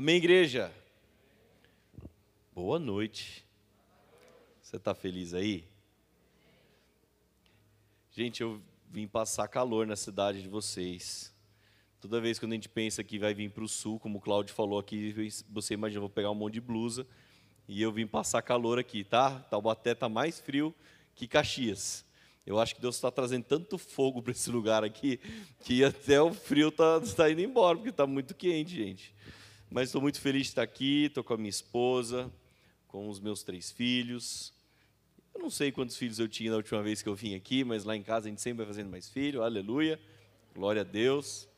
Amém, igreja? Boa noite. Você está feliz aí? Gente, eu vim passar calor na cidade de vocês. Toda vez que a gente pensa que vai vir para o sul, como o Cláudio falou aqui, você imagina, eu vou pegar um monte de blusa e eu vim passar calor aqui, tá? Taubaté está mais frio que Caxias. Eu acho que Deus está trazendo tanto fogo para esse lugar aqui que até o frio está tá indo embora, porque está muito quente, gente. Mas estou muito feliz de estar aqui, estou com a minha esposa, com os meus três filhos. Eu não sei quantos filhos eu tinha na última vez que eu vim aqui, mas lá em casa a gente sempre vai fazendo mais filho, aleluia, glória a Deus.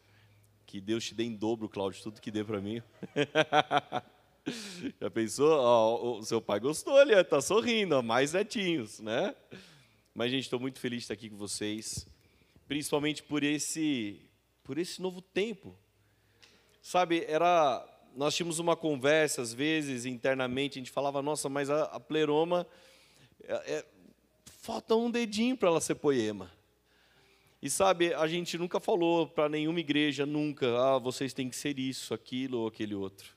Que Deus te dê em dobro, Cláudio, tudo que dê para mim. Já pensou? O seu pai gostou, ele está sorrindo, mais netinhos, né? Mas, gente, estou muito feliz de estar aqui com vocês, principalmente por esse, por esse novo tempo. Sabe, era, nós tínhamos uma conversa, às vezes, internamente, a gente falava, nossa, mas a, a pleroma, é, é, falta um dedinho para ela ser poema. E sabe, a gente nunca falou para nenhuma igreja, nunca, ah, vocês têm que ser isso, aquilo ou aquele outro.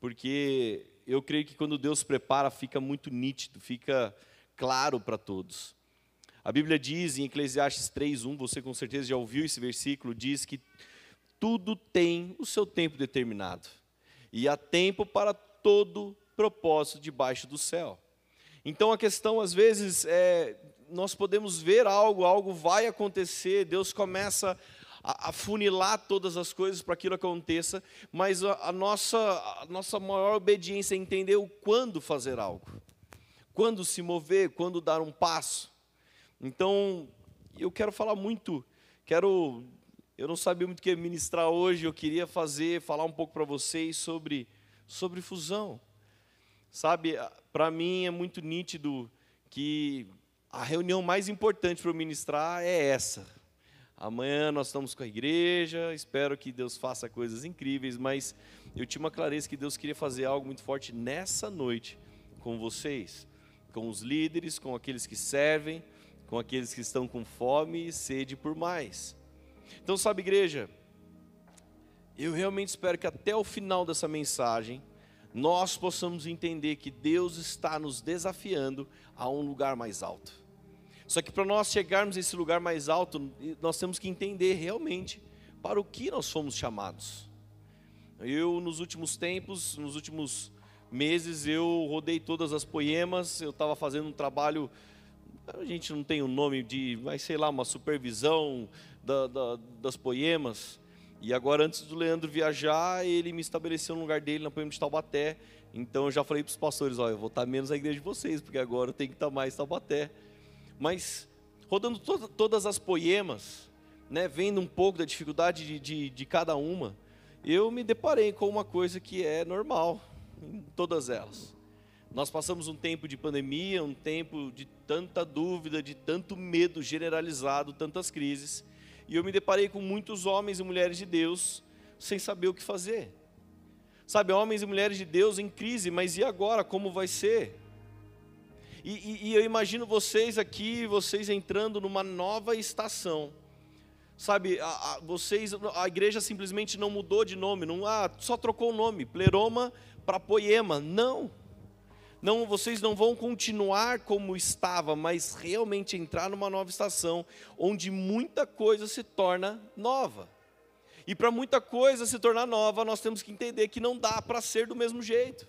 Porque eu creio que quando Deus prepara, fica muito nítido, fica claro para todos. A Bíblia diz em Eclesiastes 3:1, você com certeza já ouviu esse versículo, diz que tudo tem o seu tempo determinado. E há tempo para todo propósito debaixo do céu. Então a questão às vezes é nós podemos ver algo, algo vai acontecer, Deus começa a, funilar todas as coisas para que aquilo aconteça, mas a, a, nossa, a nossa maior obediência é entender o quando fazer algo, quando se mover, quando dar um passo. Então, eu quero falar muito, quero, eu não sabia muito o que ministrar hoje, eu queria fazer, falar um pouco para vocês sobre, sobre fusão. Sabe, para mim é muito nítido que a reunião mais importante para eu ministrar é essa. Amanhã nós estamos com a igreja, espero que Deus faça coisas incríveis, mas eu tinha uma clareza que Deus queria fazer algo muito forte nessa noite com vocês, com os líderes, com aqueles que servem, com aqueles que estão com fome e sede por mais. Então, sabe, igreja, eu realmente espero que até o final dessa mensagem nós possamos entender que Deus está nos desafiando a um lugar mais alto. Só que para nós chegarmos a esse lugar mais alto, nós temos que entender realmente para o que nós fomos chamados. Eu, nos últimos tempos, nos últimos meses, eu rodei todas as poemas, eu estava fazendo um trabalho a gente não tem o um nome de, mas sei lá, uma supervisão da, da, das poemas. E agora, antes do Leandro viajar, ele me estabeleceu no lugar dele na poema de Taubaté. Então eu já falei para os pastores: olha, eu vou estar menos na igreja de vocês, porque agora eu tenho que estar mais em Taubaté. Mas, rodando to todas as poemas, né, vendo um pouco da dificuldade de, de, de cada uma, eu me deparei com uma coisa que é normal em todas elas. Nós passamos um tempo de pandemia, um tempo de tanta dúvida, de tanto medo generalizado, tantas crises, e eu me deparei com muitos homens e mulheres de Deus sem saber o que fazer. Sabe, homens e mulheres de Deus em crise, mas e agora? Como vai ser? E, e, e eu imagino vocês aqui, vocês entrando numa nova estação. Sabe, a, a, vocês, a igreja simplesmente não mudou de nome, não, ah, só trocou o nome, pleroma para poema. Não não, vocês não vão continuar como estava, mas realmente entrar numa nova estação, onde muita coisa se torna nova. E para muita coisa se tornar nova, nós temos que entender que não dá para ser do mesmo jeito.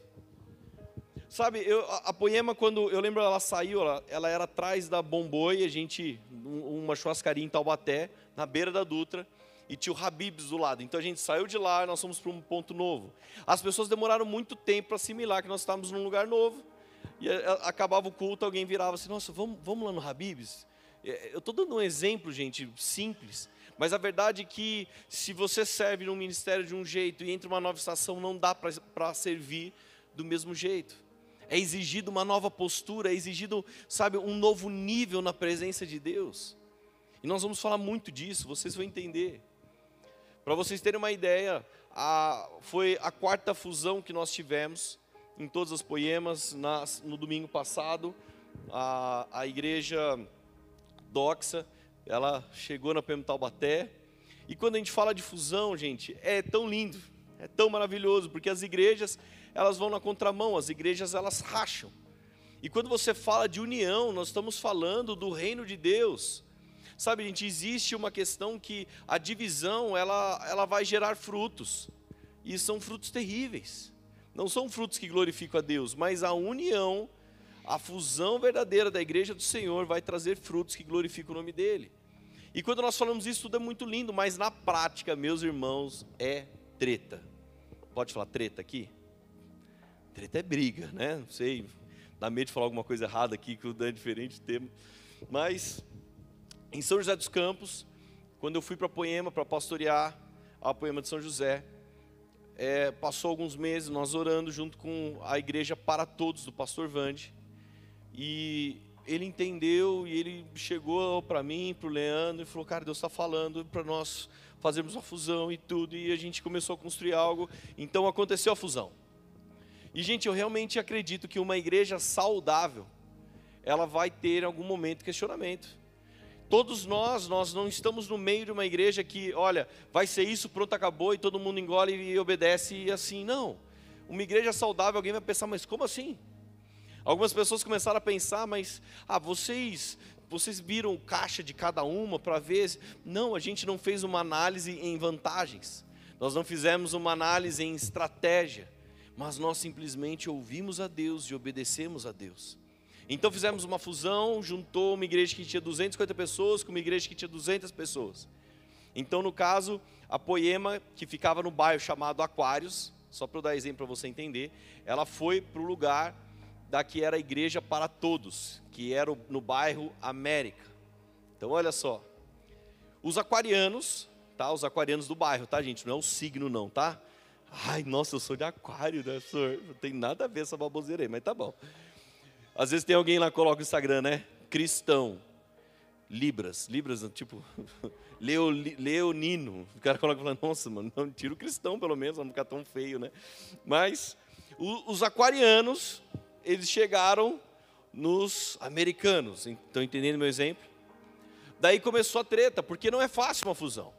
Sabe, eu, a, a, Poema, quando eu lembro ela saiu, ela, ela era atrás da Bomboi, a gente, uma churrascaria em Taubaté, na beira da Dutra, e tinha o Habibs do lado. Então a gente saiu de lá nós fomos para um ponto novo. As pessoas demoraram muito tempo para assimilar que nós estávamos num lugar novo. E eh, eh, acabava o culto, alguém virava assim: Nossa, vamos, vamos lá no Habibs? Eh, eu estou dando um exemplo, gente, simples. Mas a verdade é que se você serve num ministério de um jeito e entra uma nova estação, não dá para servir do mesmo jeito. É exigido uma nova postura, é exigido, sabe, um novo nível na presença de Deus. E nós vamos falar muito disso, vocês vão entender. Para vocês terem uma ideia, a, foi a quarta fusão que nós tivemos em todas as poemas. Na, no domingo passado, a, a igreja Doxa, ela chegou na PM Taubaté. E quando a gente fala de fusão, gente, é tão lindo. É tão maravilhoso, porque as igrejas, elas vão na contramão, as igrejas elas racham. E quando você fala de união, nós estamos falando do reino de Deus. Sabe, gente, existe uma questão que a divisão, ela, ela vai gerar frutos. E são frutos terríveis. Não são frutos que glorificam a Deus, mas a união, a fusão verdadeira da igreja do Senhor vai trazer frutos que glorificam o nome dele. E quando nós falamos isso, tudo é muito lindo, mas na prática, meus irmãos, é treta. Pode falar treta aqui? Treta é briga, né? Não sei, dá medo de falar alguma coisa errada aqui, que é diferente tema. Mas, em São José dos Campos, quando eu fui para Poema, para pastorear a Poema de São José, é, passou alguns meses nós orando junto com a igreja para todos do pastor Vande. E ele entendeu e ele chegou para mim, para o Leandro, e falou: Cara, Deus está falando para nós fazermos uma fusão e tudo. E a gente começou a construir algo. Então aconteceu a fusão. E, gente, eu realmente acredito que uma igreja saudável, ela vai ter em algum momento questionamento. Todos nós, nós não estamos no meio de uma igreja que, olha, vai ser isso, pronto, acabou, e todo mundo engole e obedece e assim. Não. Uma igreja saudável, alguém vai pensar, mas como assim? Algumas pessoas começaram a pensar, mas, ah, vocês, vocês viram caixa de cada uma para ver? Não, a gente não fez uma análise em vantagens. Nós não fizemos uma análise em estratégia, mas nós simplesmente ouvimos a Deus e obedecemos a Deus. Então fizemos uma fusão, juntou uma igreja que tinha 250 pessoas com uma igreja que tinha 200 pessoas. Então, no caso, a Poema, que ficava no bairro chamado Aquários, só para eu dar exemplo para você entender, ela foi para o lugar da que era a igreja para todos, que era no bairro América. Então, olha só. Os aquarianos, tá? Os aquarianos do bairro, tá, gente? Não é o signo, não, tá? Ai, nossa, eu sou de aquário, né, senhor? Não tem nada a ver essa baboseira aí, mas tá bom. Às vezes tem alguém lá que coloca o Instagram, né? Cristão. Libras. Libras, tipo, Leo, leonino. O cara coloca e fala, nossa, mano, não, tira o cristão pelo menos, não ficar tão feio, né? Mas o, os aquarianos, eles chegaram nos americanos. Estão entendendo meu exemplo? Daí começou a treta, porque não é fácil uma fusão.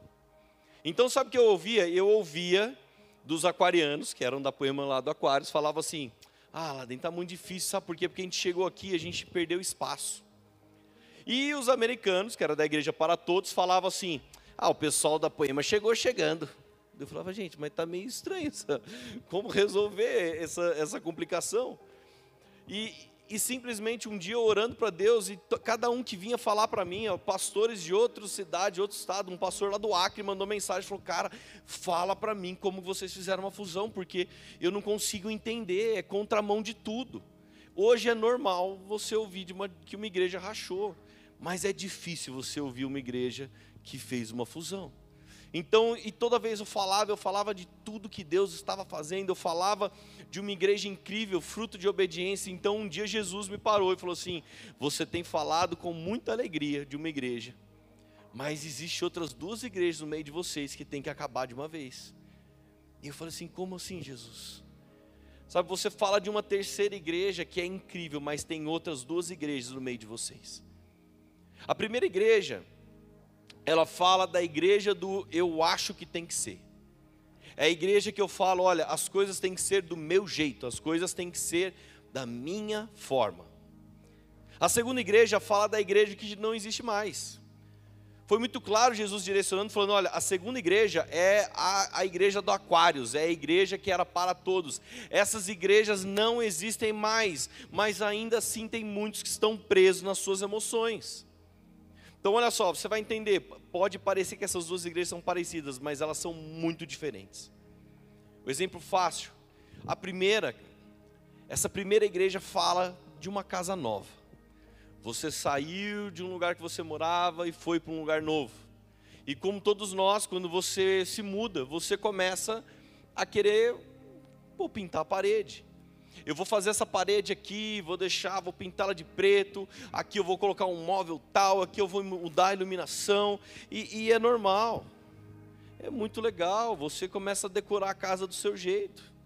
Então, sabe o que eu ouvia? Eu ouvia dos aquarianos, que eram da poema lá do Aquários, falava assim: ah, lá está muito difícil, sabe por quê? Porque a gente chegou aqui, a gente perdeu espaço. E os americanos, que era da igreja para todos, falavam assim: ah, o pessoal da poema chegou chegando. Eu falava, gente, mas está meio estranho, essa, como resolver essa, essa complicação? E, e simplesmente um dia orando para Deus, e cada um que vinha falar para mim, pastores de outra cidade, outro estado, um pastor lá do Acre mandou mensagem, falou, cara, fala para mim como vocês fizeram uma fusão, porque eu não consigo entender, é contramão de tudo. Hoje é normal você ouvir de uma, que uma igreja rachou, mas é difícil você ouvir uma igreja que fez uma fusão. Então, e toda vez eu falava, eu falava de tudo que Deus estava fazendo, eu falava de uma igreja incrível, fruto de obediência. Então, um dia Jesus me parou e falou assim: Você tem falado com muita alegria de uma igreja, mas existe outras duas igrejas no meio de vocês que tem que acabar de uma vez. E eu falei assim: Como assim, Jesus? Sabe, você fala de uma terceira igreja que é incrível, mas tem outras duas igrejas no meio de vocês. A primeira igreja ela fala da igreja do eu acho que tem que ser. É a igreja que eu falo, olha, as coisas têm que ser do meu jeito, as coisas têm que ser da minha forma. A segunda igreja fala da igreja que não existe mais. Foi muito claro Jesus direcionando, falando: olha, a segunda igreja é a, a igreja do Aquários, é a igreja que era para todos. Essas igrejas não existem mais, mas ainda assim tem muitos que estão presos nas suas emoções. Então, olha só, você vai entender. Pode parecer que essas duas igrejas são parecidas, mas elas são muito diferentes. O exemplo fácil: a primeira, essa primeira igreja fala de uma casa nova. Você saiu de um lugar que você morava e foi para um lugar novo. E como todos nós, quando você se muda, você começa a querer pô, pintar a parede eu vou fazer essa parede aqui, vou deixar, vou pintá-la de preto, aqui eu vou colocar um móvel tal, aqui eu vou mudar a iluminação, e, e é normal, é muito legal, você começa a decorar a casa do seu jeito.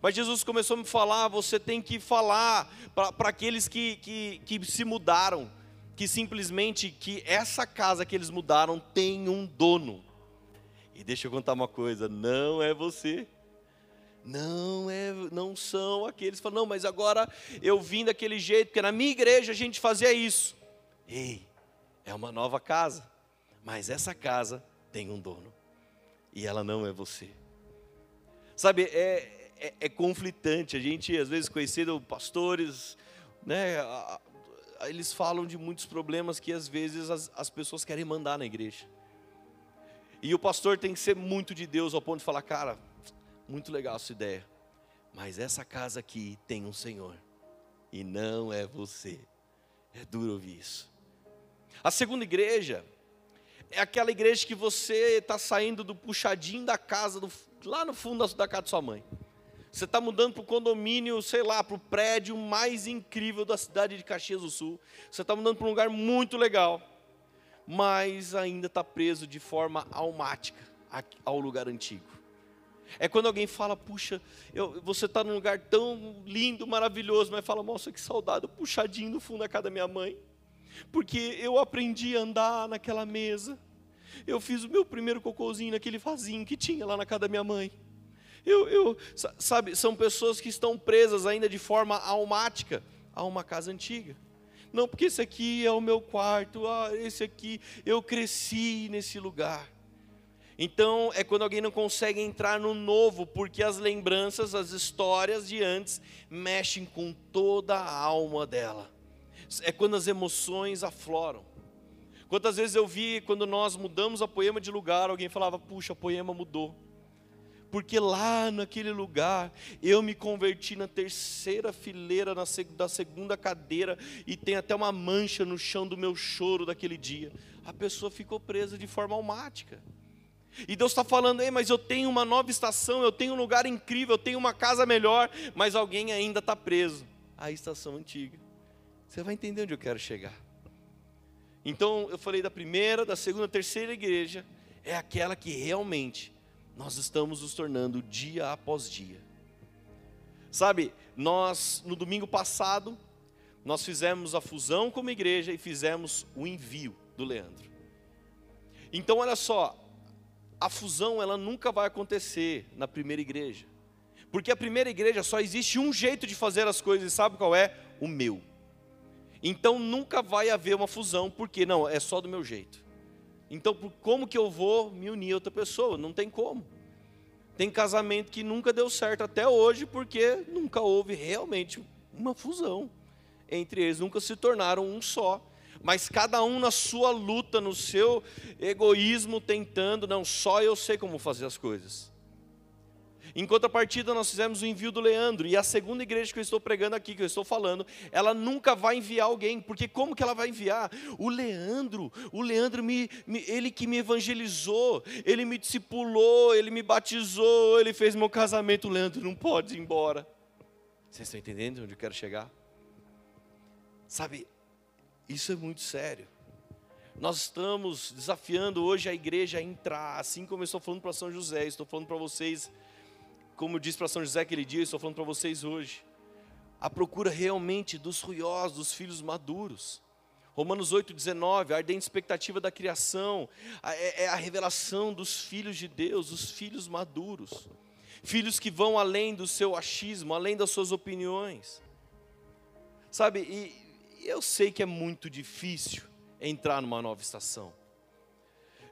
Mas Jesus começou a me falar: você tem que falar para aqueles que, que, que se mudaram, que simplesmente que essa casa que eles mudaram tem um dono. E deixa eu contar uma coisa, não é você. Não é, não são aqueles que falam, não, mas agora eu vim daquele jeito, porque na minha igreja a gente fazia isso. Ei, é uma nova casa, mas essa casa tem um dono, e ela não é você. Sabe, é, é, é conflitante, a gente às vezes conhecendo pastores, né, eles falam de muitos problemas que às vezes as, as pessoas querem mandar na igreja. E o pastor tem que ser muito de Deus ao ponto de falar, cara, muito legal a sua ideia, mas essa casa aqui tem um Senhor, e não é você. É duro ouvir isso. A segunda igreja é aquela igreja que você está saindo do puxadinho da casa, do, lá no fundo da, da casa de sua mãe. Você está mudando para o condomínio, sei lá, para o prédio mais incrível da cidade de Caxias do Sul. Você está mudando para um lugar muito legal, mas ainda está preso de forma almática ao lugar antigo. É quando alguém fala, puxa, eu, você está num lugar tão lindo, maravilhoso, mas fala, nossa, que saudade, puxadinho no fundo da casa da minha mãe. Porque eu aprendi a andar naquela mesa. Eu fiz o meu primeiro cocôzinho naquele vasinho que tinha lá na casa da minha mãe. Eu, eu, sabe, são pessoas que estão presas ainda de forma almática a uma casa antiga. Não, porque esse aqui é o meu quarto, ah, esse aqui, eu cresci nesse lugar. Então é quando alguém não consegue entrar no novo, porque as lembranças, as histórias de antes mexem com toda a alma dela. É quando as emoções afloram. Quantas vezes eu vi quando nós mudamos a poema de lugar, alguém falava: "Puxa, a poema mudou" porque lá naquele lugar eu me converti na terceira fileira na, da segunda cadeira e tem até uma mancha no chão do meu choro daquele dia. A pessoa ficou presa de forma almática. E Deus está falando, Ei, mas eu tenho uma nova estação, eu tenho um lugar incrível, eu tenho uma casa melhor, mas alguém ainda está preso à estação antiga. Você vai entender onde eu quero chegar. Então eu falei da primeira, da segunda, terceira igreja, é aquela que realmente nós estamos nos tornando dia após dia. Sabe, nós no domingo passado, nós fizemos a fusão como igreja e fizemos o envio do Leandro. Então olha só, a fusão ela nunca vai acontecer na primeira igreja. Porque a primeira igreja só existe um jeito de fazer as coisas, e sabe qual é? O meu. Então nunca vai haver uma fusão, porque não, é só do meu jeito. Então, como que eu vou me unir a outra pessoa? Não tem como. Tem casamento que nunca deu certo até hoje, porque nunca houve realmente uma fusão entre eles, nunca se tornaram um só mas cada um na sua luta, no seu egoísmo, tentando, não, só eu sei como fazer as coisas. Em contrapartida, nós fizemos o envio do Leandro, e a segunda igreja que eu estou pregando aqui, que eu estou falando, ela nunca vai enviar alguém, porque como que ela vai enviar? O Leandro, o Leandro, me, me, ele que me evangelizou, ele me discipulou, ele me batizou, ele fez meu casamento, o Leandro não pode ir embora. Vocês estão entendendo onde eu quero chegar? Sabe, isso é muito sério. Nós estamos desafiando hoje a igreja a entrar, assim como eu estou falando para São José, estou falando para vocês, como disse para São José aquele dia, estou falando para vocês hoje. A procura realmente dos ruiosos, dos filhos maduros. Romanos 8,19, a ardente expectativa da criação, é, é a revelação dos filhos de Deus, os filhos maduros. Filhos que vão além do seu achismo, além das suas opiniões. Sabe, e eu sei que é muito difícil entrar numa nova estação.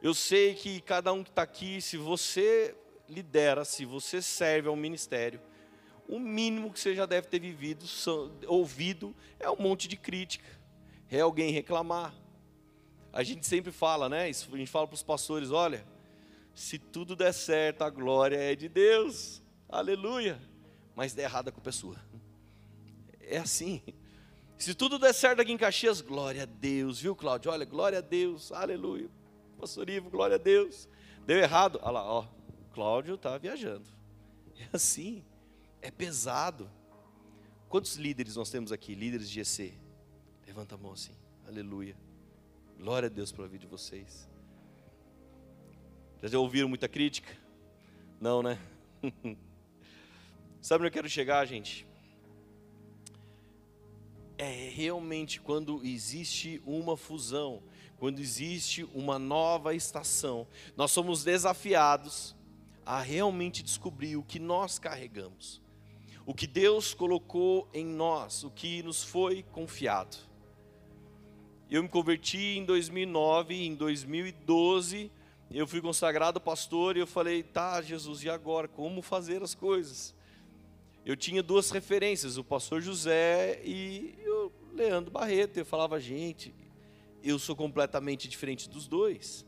Eu sei que cada um que está aqui, se você lidera, se você serve ao ministério, o mínimo que você já deve ter vivido, ouvido, é um monte de crítica, é alguém reclamar. A gente sempre fala, né? a gente fala para os pastores: olha, se tudo der certo, a glória é de Deus, aleluia. Mas der errado, a culpa é sua. É assim. Se tudo der certo aqui em Caxias, glória a Deus, viu, Cláudio? Olha, glória a Deus, aleluia. Pastor Ivo, glória a Deus. Deu errado, olha lá, ó, Cláudio está viajando. É assim, é pesado. Quantos líderes nós temos aqui, líderes de EC? Levanta a mão assim, aleluia. Glória a Deus pela vida de vocês. Já ouviram muita crítica? Não, né? Sabe onde eu quero chegar, gente? É realmente quando existe uma fusão, quando existe uma nova estação, nós somos desafiados a realmente descobrir o que nós carregamos, o que Deus colocou em nós, o que nos foi confiado. Eu me converti em 2009, em 2012 eu fui consagrado pastor e eu falei, tá, Jesus, e agora? Como fazer as coisas? Eu tinha duas referências, o pastor José e o Leandro Barreto. Eu falava, gente, eu sou completamente diferente dos dois.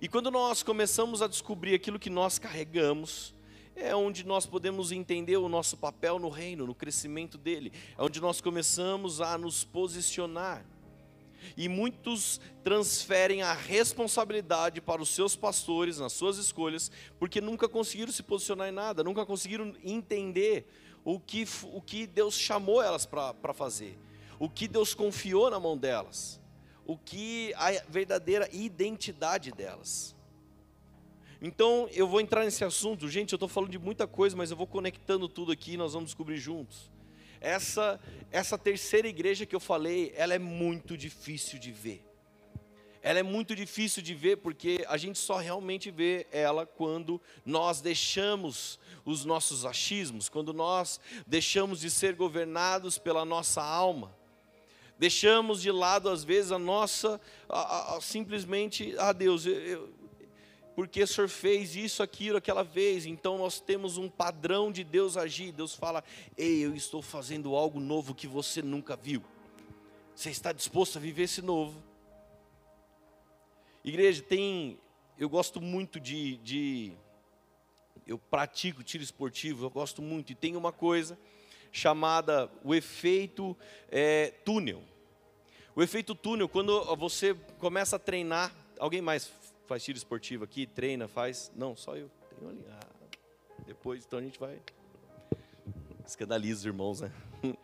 E quando nós começamos a descobrir aquilo que nós carregamos, é onde nós podemos entender o nosso papel no reino, no crescimento dele, é onde nós começamos a nos posicionar. E muitos transferem a responsabilidade para os seus pastores nas suas escolhas, porque nunca conseguiram se posicionar em nada, nunca conseguiram entender o que, o que Deus chamou elas para fazer, o que Deus confiou na mão delas, o que a verdadeira identidade delas. Então eu vou entrar nesse assunto, gente. Eu estou falando de muita coisa, mas eu vou conectando tudo aqui e nós vamos descobrir juntos. Essa, essa terceira igreja que eu falei, ela é muito difícil de ver. Ela é muito difícil de ver porque a gente só realmente vê ela quando nós deixamos os nossos achismos, quando nós deixamos de ser governados pela nossa alma. Deixamos de lado, às vezes, a nossa, a, a, simplesmente, ah Deus, eu, porque o Senhor fez isso, aquilo, aquela vez. Então nós temos um padrão de Deus agir. Deus fala: Ei, eu estou fazendo algo novo que você nunca viu. Você está disposto a viver esse novo? Igreja, tem. Eu gosto muito de. de eu pratico tiro esportivo, eu gosto muito. E tem uma coisa chamada o efeito é, túnel. O efeito túnel, quando você começa a treinar, alguém mais faz tiro esportivo aqui, treina, faz. Não, só eu. Tenho ali. Ah, depois, então a gente vai. Escandaliza os irmãos, né?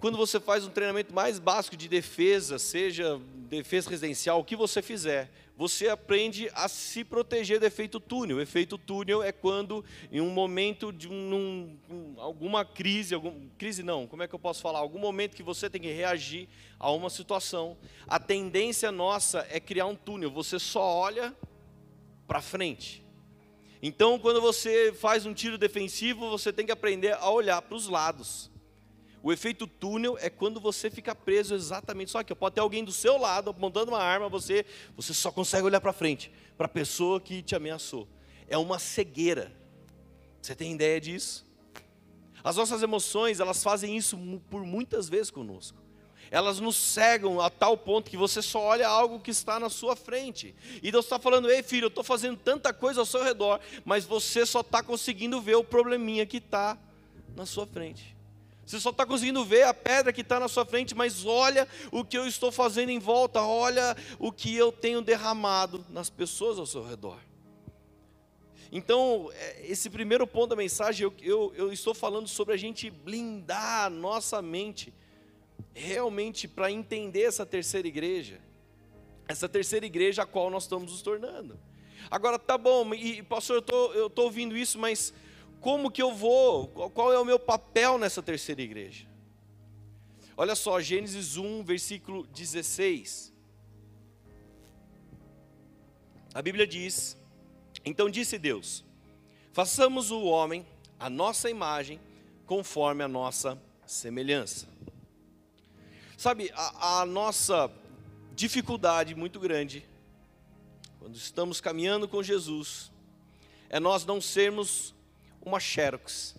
Quando você faz um treinamento mais básico de defesa, seja defesa residencial, o que você fizer, você aprende a se proteger do efeito túnel. O efeito túnel é quando, em um momento de um, um, alguma crise, algum, crise não, como é que eu posso falar? Algum momento que você tem que reagir a uma situação, a tendência nossa é criar um túnel. Você só olha para frente. Então, quando você faz um tiro defensivo, você tem que aprender a olhar para os lados. O efeito túnel é quando você fica preso exatamente só aqui. Pode ter alguém do seu lado apontando uma arma, você, você só consegue olhar para frente, para a pessoa que te ameaçou. É uma cegueira. Você tem ideia disso? As nossas emoções, elas fazem isso por muitas vezes conosco. Elas nos cegam a tal ponto que você só olha algo que está na sua frente. E Deus está falando: ei filho, eu estou fazendo tanta coisa ao seu redor, mas você só está conseguindo ver o probleminha que está na sua frente. Você só está conseguindo ver a pedra que está na sua frente, mas olha o que eu estou fazendo em volta, olha o que eu tenho derramado nas pessoas ao seu redor. Então, é, esse primeiro ponto da mensagem, eu, eu, eu estou falando sobre a gente blindar a nossa mente, realmente para entender essa terceira igreja, essa terceira igreja a qual nós estamos nos tornando. Agora, tá bom, e pastor, eu estou ouvindo isso, mas como que eu vou? Qual é o meu papel nessa terceira igreja? Olha só, Gênesis 1, versículo 16. A Bíblia diz: Então disse Deus: Façamos o homem a nossa imagem, conforme a nossa semelhança. Sabe, a, a nossa dificuldade muito grande, quando estamos caminhando com Jesus, é nós não sermos uma xerox.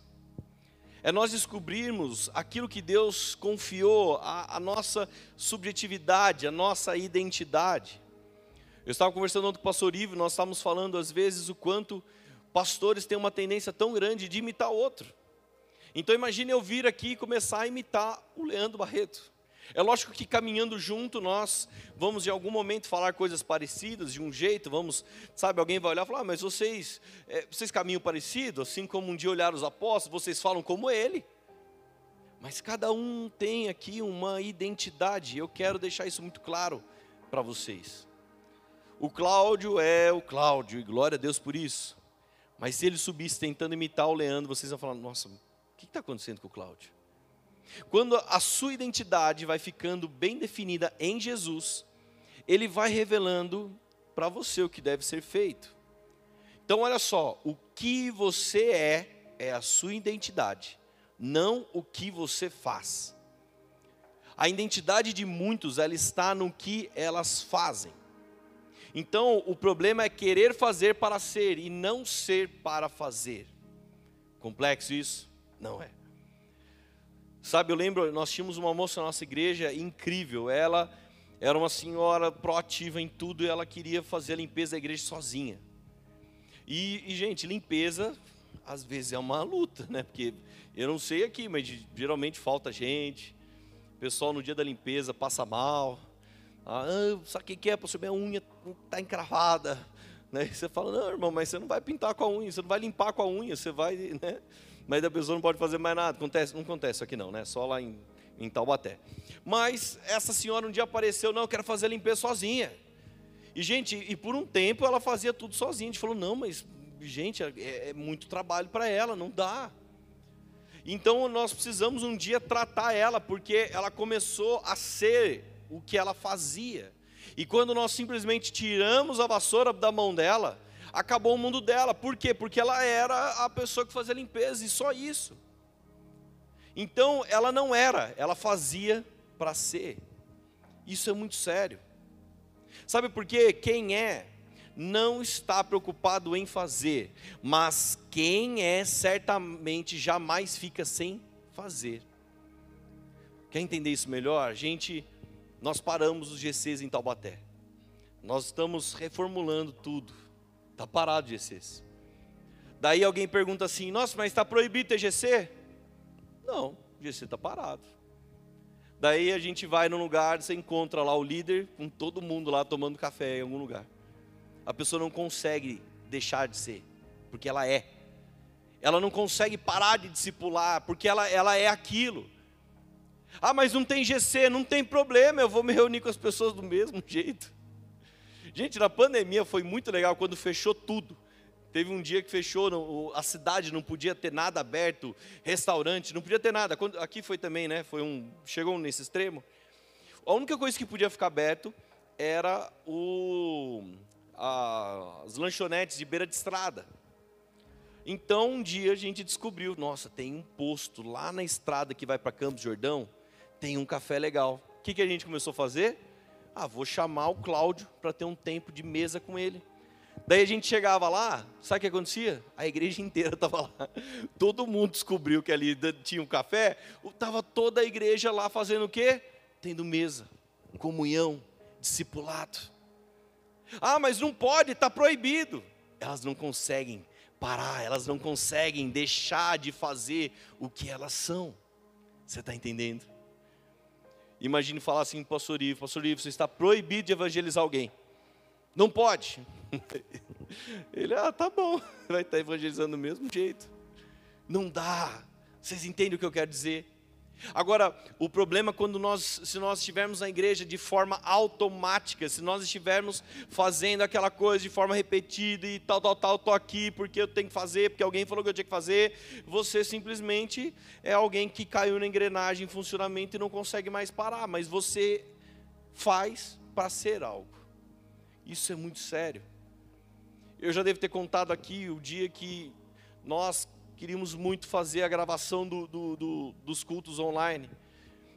É nós descobrirmos aquilo que Deus confiou, a, a nossa subjetividade, a nossa identidade. Eu estava conversando ontem com o pastor Ivo, nós estávamos falando às vezes o quanto pastores têm uma tendência tão grande de imitar outro. Então imagine eu vir aqui e começar a imitar o Leandro Barreto. É lógico que caminhando junto nós vamos em algum momento falar coisas parecidas de um jeito, vamos, sabe, alguém vai olhar e falar, ah, mas vocês, é, vocês caminham parecido, assim como um dia olharam os apóstolos, vocês falam como ele. Mas cada um tem aqui uma identidade, eu quero deixar isso muito claro para vocês. O Cláudio é o Cláudio, e glória a Deus por isso. Mas se ele subisse tentando imitar o Leandro, vocês vão falar, nossa, o que está acontecendo com o Cláudio? Quando a sua identidade vai ficando bem definida em Jesus, ele vai revelando para você o que deve ser feito. Então, olha só, o que você é, é a sua identidade, não o que você faz. A identidade de muitos, ela está no que elas fazem. Então, o problema é querer fazer para ser e não ser para fazer. Complexo isso? Não é. Sabe, eu lembro, nós tínhamos uma moça na nossa igreja incrível. Ela era uma senhora proativa em tudo e ela queria fazer a limpeza da igreja sozinha. E, e, gente, limpeza às vezes é uma luta, né? Porque eu não sei aqui, mas geralmente falta gente. O pessoal no dia da limpeza passa mal. Ah, sabe o que é? Pastor, minha unha está encravada. Né? E você fala, não, irmão, mas você não vai pintar com a unha, você não vai limpar com a unha, você vai, né? Mas a pessoa não pode fazer mais nada. Acontece, não acontece aqui não, né? Só lá em, em Taubaté. Mas essa senhora um dia apareceu, não, eu quero fazer a limpeza sozinha. E, gente, e por um tempo ela fazia tudo sozinha. A gente falou, não, mas, gente, é, é muito trabalho para ela, não dá. Então nós precisamos um dia tratar ela, porque ela começou a ser o que ela fazia. E quando nós simplesmente tiramos a vassoura da mão dela, acabou o mundo dela. Por quê? Porque ela era a pessoa que fazia limpeza e só isso. Então ela não era, ela fazia para ser. Isso é muito sério. Sabe por quê? Quem é não está preocupado em fazer, mas quem é certamente jamais fica sem fazer. Quer entender isso melhor? Gente, nós paramos os GCs em Taubaté. Nós estamos reformulando tudo. Está parado GCs. Daí alguém pergunta assim: Nossa, mas está proibido ter GC? Não, GC está parado. Daí a gente vai num lugar, você encontra lá o líder com todo mundo lá tomando café em algum lugar. A pessoa não consegue deixar de ser, porque ela é. Ela não consegue parar de discipular, porque ela, ela é aquilo. Ah, mas não tem GC, não tem problema, eu vou me reunir com as pessoas do mesmo jeito. Gente, na pandemia foi muito legal quando fechou tudo. Teve um dia que fechou, a cidade não podia ter nada aberto, restaurante, não podia ter nada. Aqui foi também, né? Foi um, chegou nesse extremo. A única coisa que podia ficar aberto era o, a, as lanchonetes de beira de estrada. Então um dia a gente descobriu, nossa, tem um posto lá na estrada que vai para Campos Jordão, tem um café legal. O que, que a gente começou a fazer? Ah, vou chamar o Cláudio para ter um tempo de mesa com ele. Daí a gente chegava lá, sabe o que acontecia? A igreja inteira estava lá. Todo mundo descobriu que ali tinha um café. Estava toda a igreja lá fazendo o quê? Tendo mesa, comunhão, discipulado. Ah, mas não pode, está proibido. Elas não conseguem parar, elas não conseguem deixar de fazer o que elas são. Você está entendendo? Imagine falar assim, pastor Ivo, pastor Ivo, você está proibido de evangelizar alguém. Não pode. Ele, ah, tá bom, vai estar evangelizando do mesmo jeito. Não dá. Vocês entendem o que eu quero dizer? Agora, o problema é quando nós, se nós estivermos na igreja de forma automática, se nós estivermos fazendo aquela coisa de forma repetida e tal, tal, tal, estou aqui porque eu tenho que fazer, porque alguém falou que eu tinha que fazer, você simplesmente é alguém que caiu na engrenagem em funcionamento e não consegue mais parar, mas você faz para ser algo. Isso é muito sério. Eu já devo ter contado aqui o dia que nós queríamos muito fazer a gravação do, do, do, dos cultos online.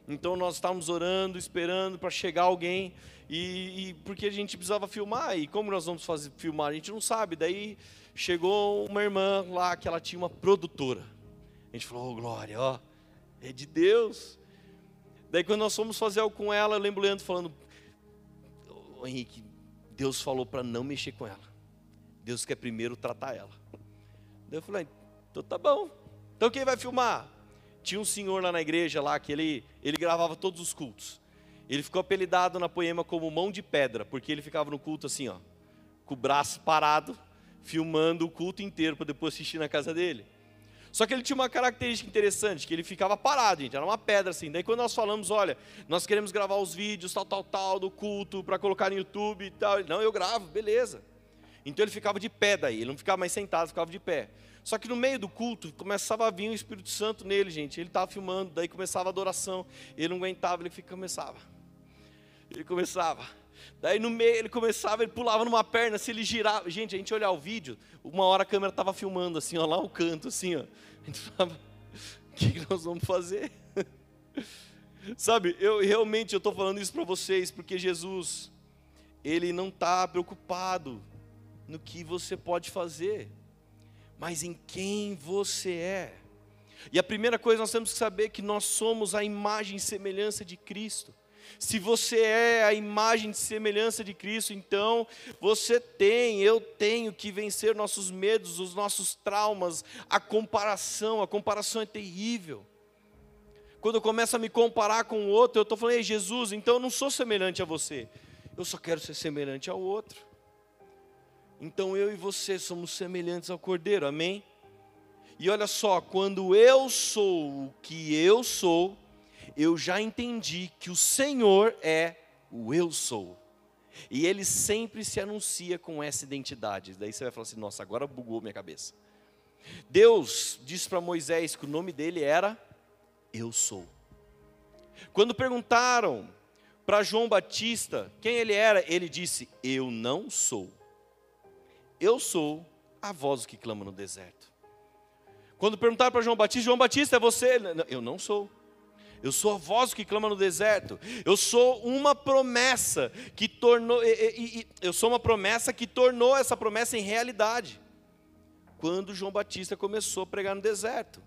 Então nós estávamos orando, esperando para chegar alguém, e, e, porque a gente precisava filmar, e como nós vamos fazer filmar, a gente não sabe. Daí chegou uma irmã lá que ela tinha uma produtora. A gente falou, oh, glória, ó, é de Deus. Daí quando nós fomos fazer algo com ela, eu lembro o Leandro falando, oh, Henrique, Deus falou para não mexer com ela. Deus quer primeiro tratar ela. Daí eu falei, então tá bom. Então quem vai filmar? Tinha um senhor lá na igreja lá que ele, ele gravava todos os cultos. Ele ficou apelidado na poema como mão de pedra, porque ele ficava no culto assim, ó, com o braço parado, filmando o culto inteiro para depois assistir na casa dele. Só que ele tinha uma característica interessante, que ele ficava parado, gente, era uma pedra assim. Daí quando nós falamos, olha, nós queremos gravar os vídeos, tal, tal, tal, do culto, para colocar no YouTube e tal. Ele, não, eu gravo, beleza. Então ele ficava de pé daí, ele não ficava mais sentado, ficava de pé. Só que no meio do culto começava a vir o Espírito Santo nele, gente. Ele estava filmando, daí começava a adoração. Ele não aguentava, ele começava. Ele começava. Daí no meio ele começava, ele pulava numa perna, se ele girava. Gente, a gente olhar o vídeo, uma hora a câmera estava filmando assim, ó, lá o canto, assim, ó. A gente falava, o que, que nós vamos fazer? Sabe, eu realmente eu estou falando isso para vocês, porque Jesus, Ele não está preocupado no que você pode fazer, mas em quem você é. E a primeira coisa nós temos que saber é que nós somos a imagem e semelhança de Cristo. Se você é a imagem de semelhança de Cristo, então você tem, eu tenho que vencer nossos medos, os nossos traumas, a comparação, a comparação é terrível. Quando eu começo a me comparar com o outro, eu estou falando, Ei, Jesus, então eu não sou semelhante a você, eu só quero ser semelhante ao outro. Então eu e você somos semelhantes ao Cordeiro, amém? E olha só, quando eu sou o que eu sou, eu já entendi que o Senhor é o eu sou. E ele sempre se anuncia com essa identidade. Daí você vai falar assim: nossa, agora bugou minha cabeça. Deus disse para Moisés que o nome dele era Eu Sou. Quando perguntaram para João Batista quem ele era, ele disse: Eu não sou. Eu sou a voz que clama no deserto. Quando perguntaram para João Batista, João Batista é você? Eu não sou. Eu sou a voz que clama no deserto. Eu sou uma promessa que tornou. Eu sou uma promessa que tornou essa promessa em realidade. Quando João Batista começou a pregar no deserto.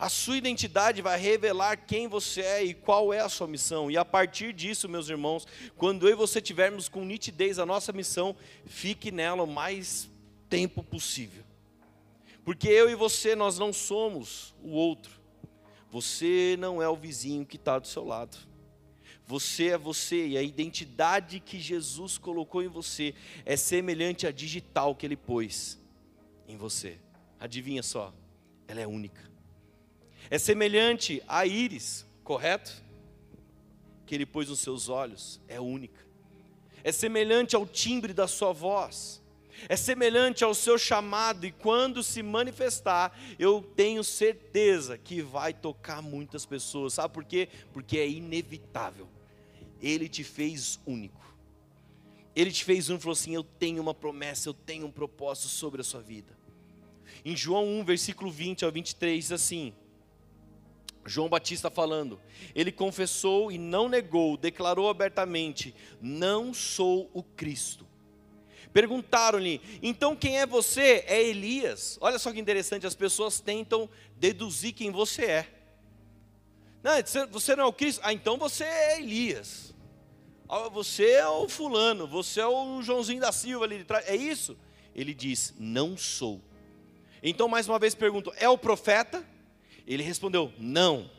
A sua identidade vai revelar quem você é e qual é a sua missão. E a partir disso, meus irmãos, quando eu e você tivermos com nitidez a nossa missão, fique nela o mais tempo possível. Porque eu e você, nós não somos o outro. Você não é o vizinho que está do seu lado. Você é você e a identidade que Jesus colocou em você é semelhante à digital que ele pôs em você. Adivinha só, ela é única. É semelhante à íris, correto? Que ele pôs nos seus olhos, é única. É semelhante ao timbre da sua voz é semelhante ao seu chamado, e quando se manifestar, eu tenho certeza que vai tocar muitas pessoas. Sabe por quê? Porque é inevitável. Ele te fez único. Ele te fez único e falou assim: Eu tenho uma promessa, eu tenho um propósito sobre a sua vida. Em João 1, versículo 20 ao 23, diz assim: João Batista falando, ele confessou e não negou, declarou abertamente: Não sou o Cristo Perguntaram-lhe: então quem é você? É Elias. Olha só que interessante, as pessoas tentam deduzir quem você é. Não, você não é o Cristo? Ah, então você é Elias. Ah, você é o fulano, você é o Joãozinho da Silva ali de trás. É isso? Ele diz: Não sou. Então, mais uma vez pergunto: É o profeta? Ele respondeu: Não.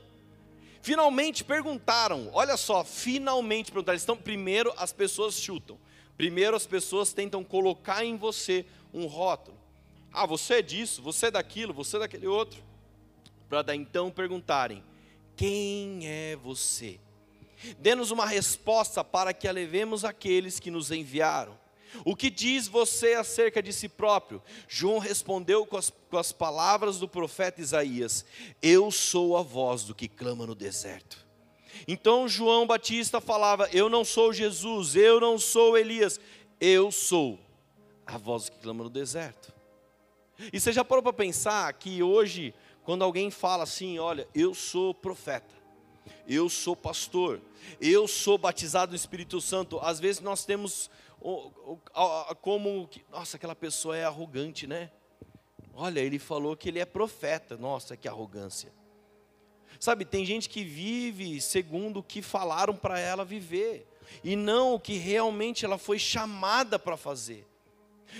Finalmente perguntaram, olha só, finalmente perguntaram. Então, primeiro as pessoas chutam. Primeiro as pessoas tentam colocar em você um rótulo. Ah, você é disso, você é daquilo, você é daquele outro. Para então perguntarem: quem é você? Dê-nos uma resposta para que a levemos àqueles que nos enviaram. O que diz você acerca de si próprio? João respondeu com as, com as palavras do profeta Isaías: Eu sou a voz do que clama no deserto. Então João Batista falava: Eu não sou Jesus, eu não sou Elias, eu sou a voz que clama no deserto. E você já parou para pensar que hoje, quando alguém fala assim: Olha, eu sou profeta, eu sou pastor, eu sou batizado no Espírito Santo, às vezes nós temos como, nossa, aquela pessoa é arrogante, né? Olha, ele falou que ele é profeta, nossa, que arrogância. Sabe, tem gente que vive segundo o que falaram para ela viver, e não o que realmente ela foi chamada para fazer.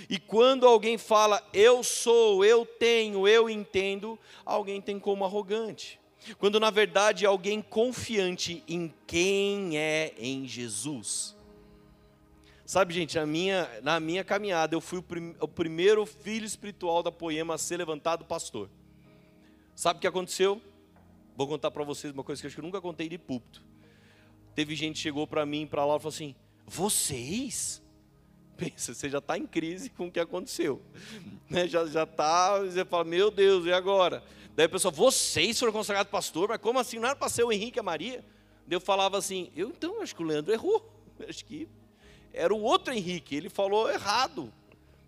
E quando alguém fala, eu sou, eu tenho, eu entendo, alguém tem como arrogante. Quando na verdade é alguém confiante em quem é em Jesus. Sabe, gente, na minha, na minha caminhada, eu fui o, prim, o primeiro filho espiritual da Poema a ser levantado pastor. Sabe o que aconteceu? Vou contar para vocês uma coisa que eu acho que eu nunca contei de púlpito. Teve gente que chegou para mim, para lá, e falou assim: Vocês? Pensa, você já está em crise com o que aconteceu. Né? Já está, você fala: Meu Deus, e agora? Daí a pessoa: Vocês foram consagrados pastor? Mas como assim? Não era para ser o Henrique e a Maria? Daí eu falava assim: Eu então, acho que o Leandro errou. Acho que era o outro Henrique. Ele falou errado.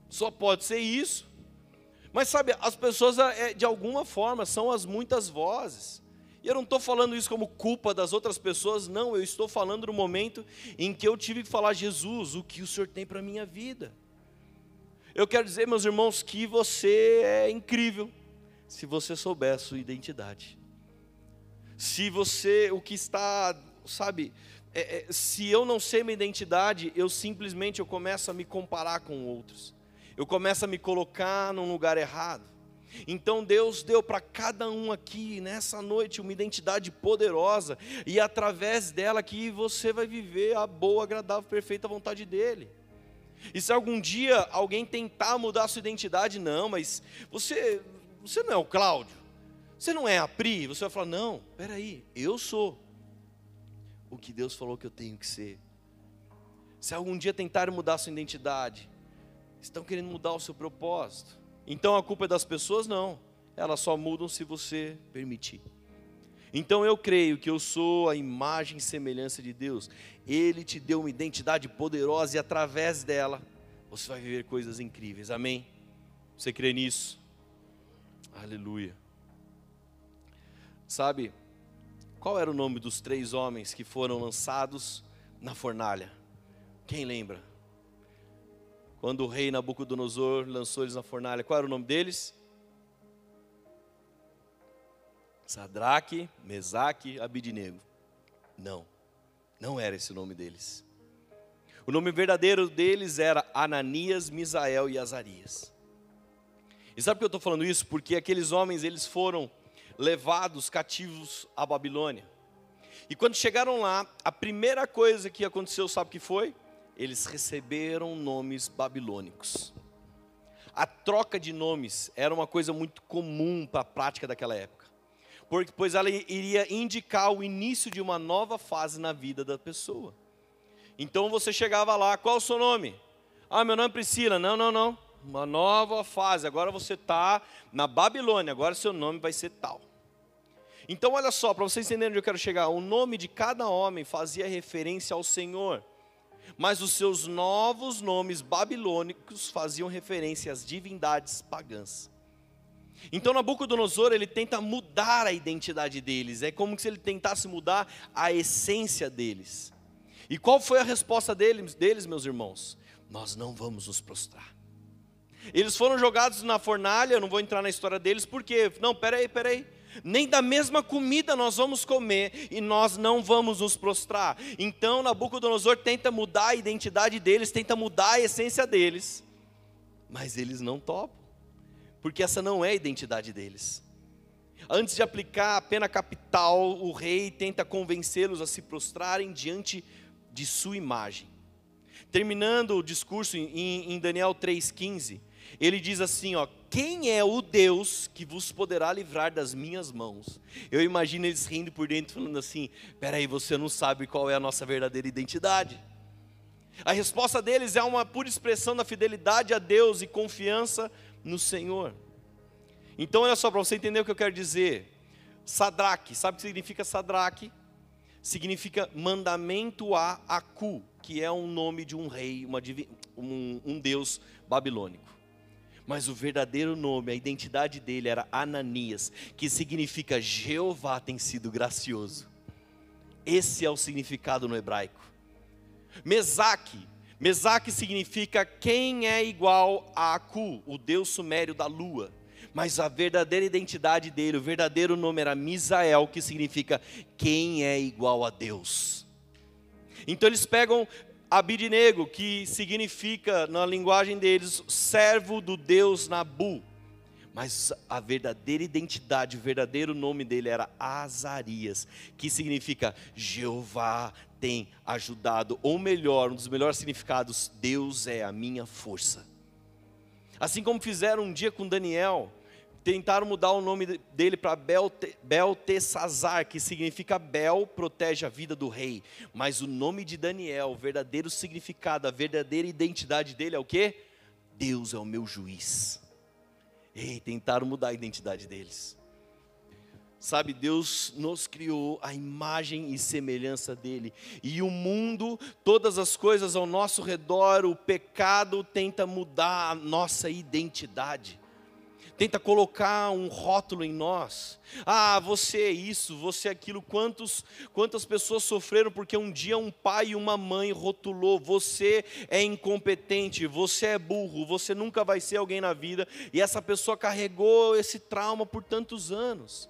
Só pode ser isso. Mas sabe, as pessoas, é, de alguma forma, são as muitas vozes. E eu não estou falando isso como culpa das outras pessoas, não. Eu estou falando no momento em que eu tive que falar, Jesus, o que o Senhor tem para a minha vida. Eu quero dizer, meus irmãos, que você é incrível se você souber a sua identidade. Se você, o que está, sabe, é, é, se eu não sei minha identidade, eu simplesmente eu começo a me comparar com outros. Eu começo a me colocar num lugar errado. Então Deus deu para cada um aqui nessa noite uma identidade poderosa. E através dela que você vai viver a boa, agradável, perfeita vontade dele. E se algum dia alguém tentar mudar a sua identidade, não, mas você, você não é o Cláudio, você não é a Pri, você vai falar, não, peraí, eu sou o que Deus falou que eu tenho que ser. Se algum dia tentar mudar sua identidade, estão querendo mudar o seu propósito. Então a culpa é das pessoas? Não. Elas só mudam se você permitir. Então eu creio que eu sou a imagem e semelhança de Deus. Ele te deu uma identidade poderosa e através dela você vai viver coisas incríveis. Amém? Você crê nisso? Aleluia. Sabe, qual era o nome dos três homens que foram lançados na fornalha? Quem lembra? quando o rei Nabucodonosor lançou eles na fornalha. Qual era o nome deles? Sadraque, Mesaque, Abidnego. Não, não era esse o nome deles. O nome verdadeiro deles era Ananias, Misael e Azarias. E sabe por que eu estou falando isso? Porque aqueles homens, eles foram levados cativos à Babilônia. E quando chegaram lá, a primeira coisa que aconteceu, sabe o que foi? eles receberam nomes babilônicos. A troca de nomes era uma coisa muito comum para a prática daquela época, porque, pois ela iria indicar o início de uma nova fase na vida da pessoa. Então você chegava lá, qual o seu nome? Ah, meu nome é Priscila. Não, não, não. Uma nova fase. Agora você está na Babilônia. Agora seu nome vai ser tal. Então, olha só, para vocês entenderem onde eu quero chegar. O nome de cada homem fazia referência ao Senhor mas os seus novos nomes babilônicos faziam referência às divindades pagãs. Então Nabucodonosor ele tenta mudar a identidade deles, é como se ele tentasse mudar a essência deles. E qual foi a resposta deles, deles meus irmãos? Nós não vamos nos prostrar. Eles foram jogados na fornalha, eu não vou entrar na história deles, porque, não, peraí, peraí, nem da mesma comida nós vamos comer e nós não vamos nos prostrar. Então Nabucodonosor tenta mudar a identidade deles, tenta mudar a essência deles, mas eles não topam, porque essa não é a identidade deles. Antes de aplicar a pena capital, o rei tenta convencê-los a se prostrarem diante de sua imagem. Terminando o discurso em, em Daniel 3,15, ele diz assim: ó, quem é o Deus que vos poderá livrar das minhas mãos? Eu imagino eles rindo por dentro, falando assim: peraí, você não sabe qual é a nossa verdadeira identidade. A resposta deles é uma pura expressão da fidelidade a Deus e confiança no Senhor. Então, olha só, para você entender o que eu quero dizer: Sadraque, sabe o que significa Sadraque? Significa mandamento a Acu, que é um nome de um rei, uma, um, um deus babilônico mas o verdadeiro nome, a identidade dele era Ananias, que significa Jeová tem sido gracioso. Esse é o significado no hebraico. Mesaque, Mesaque significa quem é igual a Aku, o deus sumério da lua. Mas a verdadeira identidade dele, o verdadeiro nome era Misael, que significa quem é igual a Deus. Então eles pegam Abidnego, que significa, na linguagem deles, servo do Deus Nabu. Mas a verdadeira identidade, o verdadeiro nome dele era Azarias, que significa Jeová tem ajudado, ou melhor, um dos melhores significados, Deus é a minha força. Assim como fizeram um dia com Daniel, tentaram mudar o nome dele para Beltesazar, que significa Bel protege a vida do rei. Mas o nome de Daniel, o verdadeiro significado, a verdadeira identidade dele é o que? Deus é o meu juiz. Ei, tentaram mudar a identidade deles. Sabe, Deus nos criou a imagem e semelhança dele. E o mundo, todas as coisas ao nosso redor, o pecado tenta mudar a nossa identidade. Tenta colocar um rótulo em nós. Ah, você é isso, você é aquilo. Quantos, quantas pessoas sofreram porque um dia um pai e uma mãe rotulou: você é incompetente, você é burro, você nunca vai ser alguém na vida. E essa pessoa carregou esse trauma por tantos anos.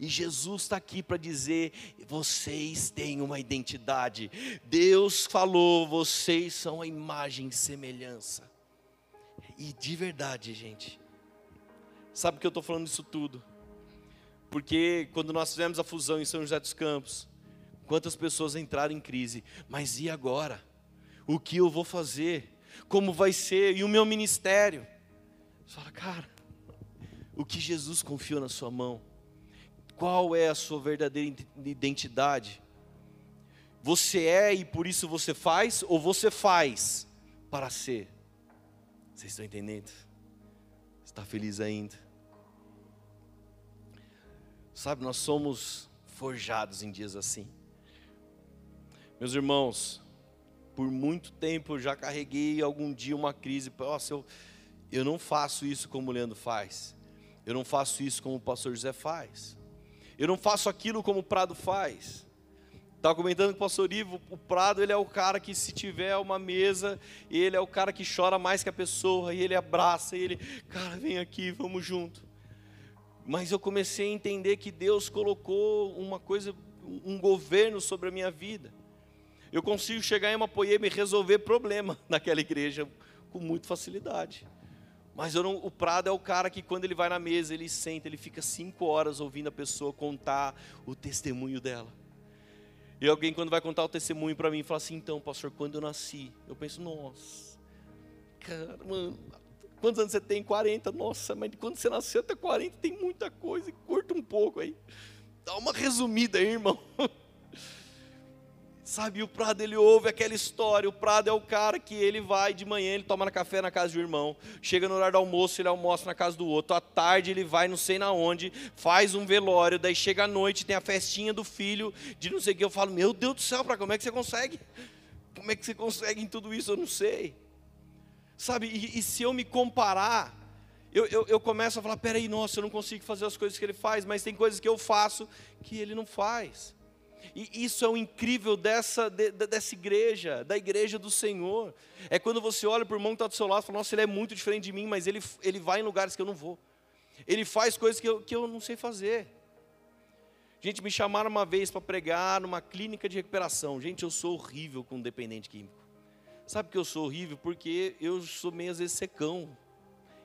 E Jesus está aqui para dizer: vocês têm uma identidade. Deus falou, vocês são a imagem e semelhança. E de verdade, gente, sabe que eu estou falando isso tudo? Porque quando nós fizemos a fusão em São José dos Campos, quantas pessoas entraram em crise, mas e agora? O que eu vou fazer? Como vai ser? E o meu ministério? Você fala, cara, o que Jesus confiou na sua mão? Qual é a sua verdadeira identidade? Você é e por isso você faz, ou você faz para ser? Vocês estão entendendo? Está feliz ainda? Sabe, nós somos forjados em dias assim. Meus irmãos, por muito tempo eu já carreguei algum dia uma crise. Nossa, eu, eu não faço isso como o Leandro faz. Eu não faço isso como o pastor José faz. Eu não faço aquilo como o Prado faz. Estava comentando com o pastor Ivo, o Prado ele é o cara que se tiver uma mesa, ele é o cara que chora mais que a pessoa, e ele abraça, e ele, cara, vem aqui, vamos junto. Mas eu comecei a entender que Deus colocou uma coisa, um governo sobre a minha vida. Eu consigo chegar em uma poema e resolver problema naquela igreja com muita facilidade. Mas não, o Prado é o cara que quando ele vai na mesa, ele senta, ele fica cinco horas ouvindo a pessoa contar o testemunho dela. E alguém quando vai contar o testemunho para mim, fala assim, então pastor, quando eu nasci, eu penso, nossa, cara, mano, quantos anos você tem? 40, nossa, mas quando você nasceu até 40 tem muita coisa, curta um pouco aí. Dá uma resumida aí, irmão. Sabe, o Prado ele ouve aquela história. O Prado é o cara que ele vai de manhã, ele toma café na casa do irmão. Chega no horário do almoço, ele almoça na casa do outro. À tarde ele vai não sei na onde, faz um velório. Daí chega à noite, tem a festinha do filho, de não sei o que. Eu falo, meu Deus do céu, para como é que você consegue? Como é que você consegue em tudo isso? Eu não sei. Sabe, e, e se eu me comparar, eu, eu, eu começo a falar: peraí, nossa, eu não consigo fazer as coisas que ele faz, mas tem coisas que eu faço que ele não faz. E isso é o incrível dessa, de, dessa igreja, da igreja do Senhor. É quando você olha para o irmão que está do seu lado e fala, nossa, ele é muito diferente de mim, mas ele, ele vai em lugares que eu não vou. Ele faz coisas que eu, que eu não sei fazer. Gente, me chamaram uma vez para pregar numa clínica de recuperação. Gente, eu sou horrível com dependente químico. Sabe que eu sou horrível? Porque eu sou meio às vezes secão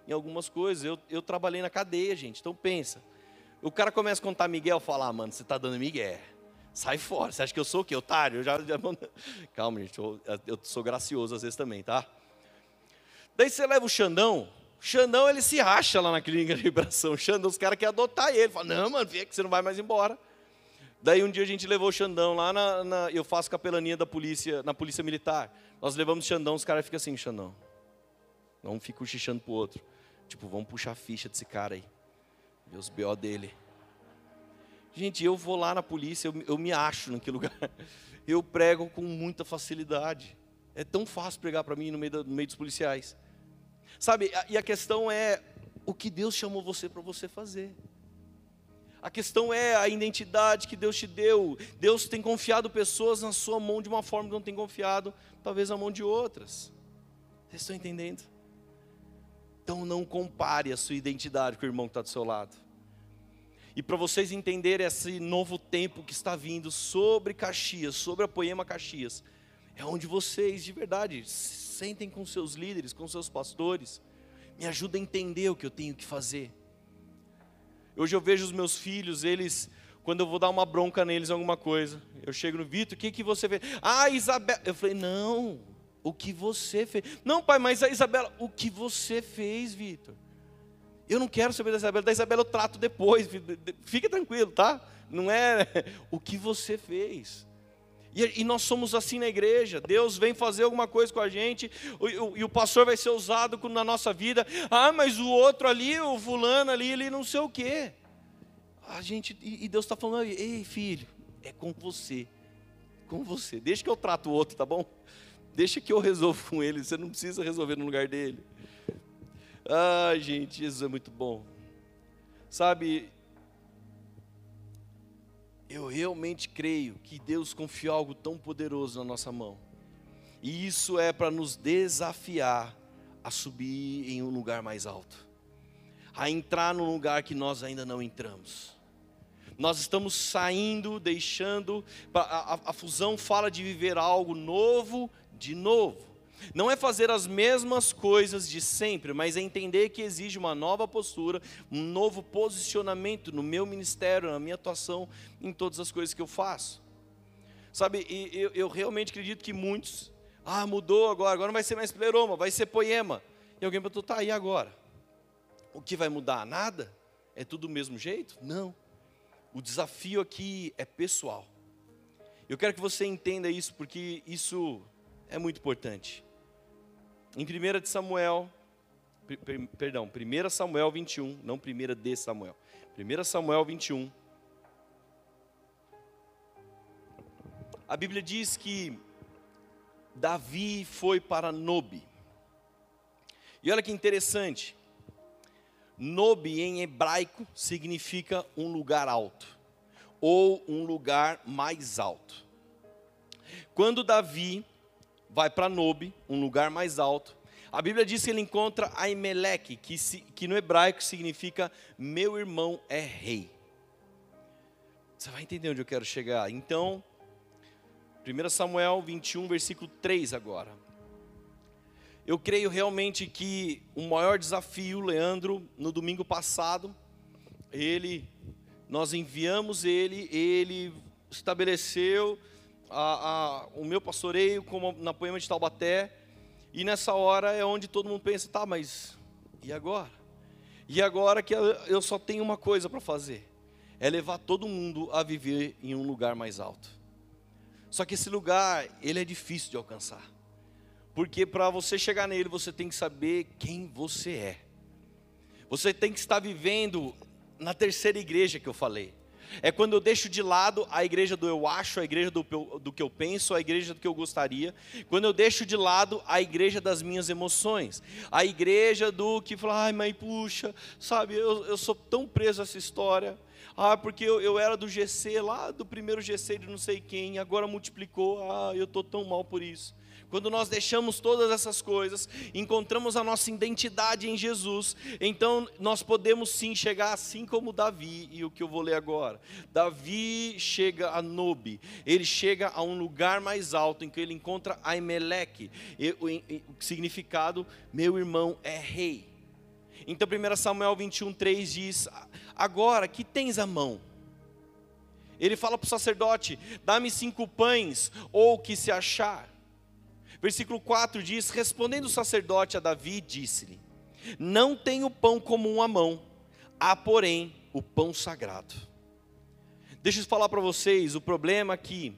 em algumas coisas. Eu, eu trabalhei na cadeia, gente. Então pensa. O cara começa a contar Miguel, falar, ah, mano, você está dando Miguel. Sai fora. Você acha que eu sou o quê? Otário? Eu já, já... Calma, gente. Eu, eu, sou gracioso às vezes também, tá? Daí você leva o Xandão. Xandão, ele se racha lá na clínica de vibração. O Xandão, os caras querem adotar ele. Fala, não, mano, vem que você não vai mais embora. Daí um dia a gente levou o Xandão lá na, na, Eu faço capelania da polícia, na polícia militar. Nós levamos Xandão, os caras ficam assim, Xandão. Não fica cochichando pro outro. Tipo, vamos puxar a ficha desse cara aí. Ver os BO dele. Gente, eu vou lá na polícia, eu, eu me acho naquele lugar. Eu prego com muita facilidade. É tão fácil pregar para mim no meio, no meio dos policiais. Sabe, e a questão é o que Deus chamou você para você fazer. A questão é a identidade que Deus te deu. Deus tem confiado pessoas na sua mão de uma forma que não tem confiado, talvez, na mão de outras. Vocês estão entendendo? Então não compare a sua identidade com o irmão que está do seu lado. E para vocês entenderem esse novo tempo que está vindo sobre Caxias, sobre a Poema Caxias, é onde vocês, de verdade, sentem com seus líderes, com seus pastores, me ajuda a entender o que eu tenho que fazer. Hoje eu vejo os meus filhos, eles, quando eu vou dar uma bronca neles em alguma coisa, eu chego no Vitor, o que, que você fez? Ah, Isabela. Eu falei, não, o que você fez? Não, pai, mas a Isabela, o que você fez, Vitor? Eu não quero saber da Isabela, da Isabela eu trato depois, fica tranquilo, tá? Não é o que você fez. E, e, nós somos assim na igreja. Deus vem fazer alguma coisa com a gente, e, e o pastor vai ser usado na nossa vida. Ah, mas o outro ali, o fulano ali, ele não sei o quê. a gente e Deus está falando, ei filho, é com você, com você. Deixa que eu trato o outro, tá bom? Deixa que eu resolvo com ele. Você não precisa resolver no lugar dele. Ai, gente, Jesus é muito bom. Sabe, eu realmente creio que Deus confiou algo tão poderoso na nossa mão. E isso é para nos desafiar a subir em um lugar mais alto, a entrar num lugar que nós ainda não entramos. Nós estamos saindo, deixando. A, a, a fusão fala de viver algo novo de novo. Não é fazer as mesmas coisas de sempre, mas é entender que exige uma nova postura, um novo posicionamento no meu ministério, na minha atuação, em todas as coisas que eu faço. Sabe, eu, eu realmente acredito que muitos ah, mudou agora, agora não vai ser mais pleroma, vai ser poema. E alguém perguntou, tá aí agora. O que vai mudar? Nada? É tudo do mesmo jeito? Não. O desafio aqui é pessoal. Eu quero que você entenda isso, porque isso é muito importante. Em 1 de Samuel, perdão, 1 Samuel 21, não 1 de Samuel. 1 Samuel 21. A Bíblia diz que Davi foi para Nobe. E olha que interessante. Nobe em hebraico significa um lugar alto ou um lugar mais alto. Quando Davi vai para Nobe, um lugar mais alto, a Bíblia diz que ele encontra Aimeleque, que, que no hebraico significa meu irmão é rei. Você vai entender onde eu quero chegar. Então, 1 Samuel 21, versículo 3 agora. Eu creio realmente que o maior desafio, Leandro, no domingo passado, ele, nós enviamos ele, ele estabeleceu a, a, o meu pastoreio como na poema de Taubaté, e nessa hora é onde todo mundo pensa, tá, mas e agora? E agora que eu só tenho uma coisa para fazer, é levar todo mundo a viver em um lugar mais alto. Só que esse lugar, ele é difícil de alcançar. Porque para você chegar nele, você tem que saber quem você é. Você tem que estar vivendo na terceira igreja que eu falei. É quando eu deixo de lado a igreja do eu acho, a igreja do, do que eu penso, a igreja do que eu gostaria. Quando eu deixo de lado a igreja das minhas emoções. A igreja do que fala, ai, mãe, puxa, sabe, eu, eu sou tão preso a essa história. Ah, porque eu, eu era do GC lá, do primeiro GC de não sei quem, agora multiplicou, ah, eu estou tão mal por isso. Quando nós deixamos todas essas coisas, encontramos a nossa identidade em Jesus, então nós podemos sim chegar assim como Davi, e o que eu vou ler agora. Davi chega a Nobe, ele chega a um lugar mais alto em que ele encontra Aimeleque, o significado, meu irmão é rei. Então 1 Samuel 21, 3 diz: Agora, que tens a mão? Ele fala para o sacerdote: Dá-me cinco pães, ou o que se achar. Versículo 4 diz: Respondendo o sacerdote a Davi, disse-lhe: Não tenho pão comum à mão, há, porém, o pão sagrado. Deixa eu falar para vocês: o problema aqui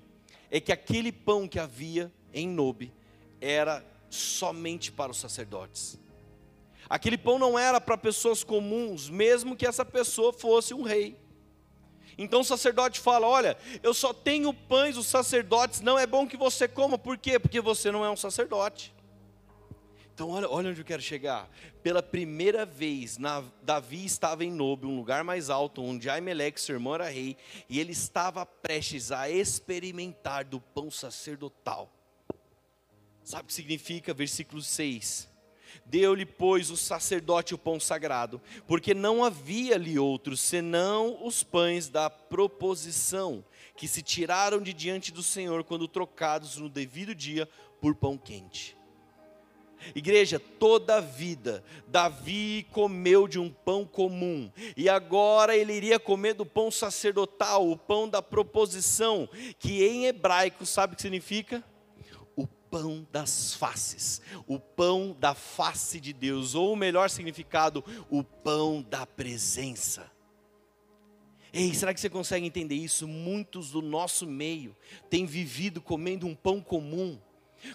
é que aquele pão que havia em Nobe era somente para os sacerdotes. Aquele pão não era para pessoas comuns, mesmo que essa pessoa fosse um rei. Então o sacerdote fala: Olha, eu só tenho pães, os sacerdotes, não é bom que você coma, por quê? Porque você não é um sacerdote. Então, olha, olha onde eu quero chegar. Pela primeira vez, na, Davi estava em Nobe, um lugar mais alto, onde Aimeleque, seu irmão, era rei, e ele estava prestes a experimentar do pão sacerdotal. Sabe o que significa? Versículo 6 Deu-lhe, pois, o sacerdote o pão sagrado, porque não havia ali outros, senão os pães da proposição, que se tiraram de diante do Senhor quando trocados no devido dia por pão quente. Igreja, toda a vida, Davi comeu de um pão comum, e agora ele iria comer do pão sacerdotal, o pão da proposição, que em hebraico sabe o que significa? Pão das faces, o pão da face de Deus, ou o melhor significado, o pão da presença. Ei, será que você consegue entender isso? Muitos do nosso meio têm vivido comendo um pão comum,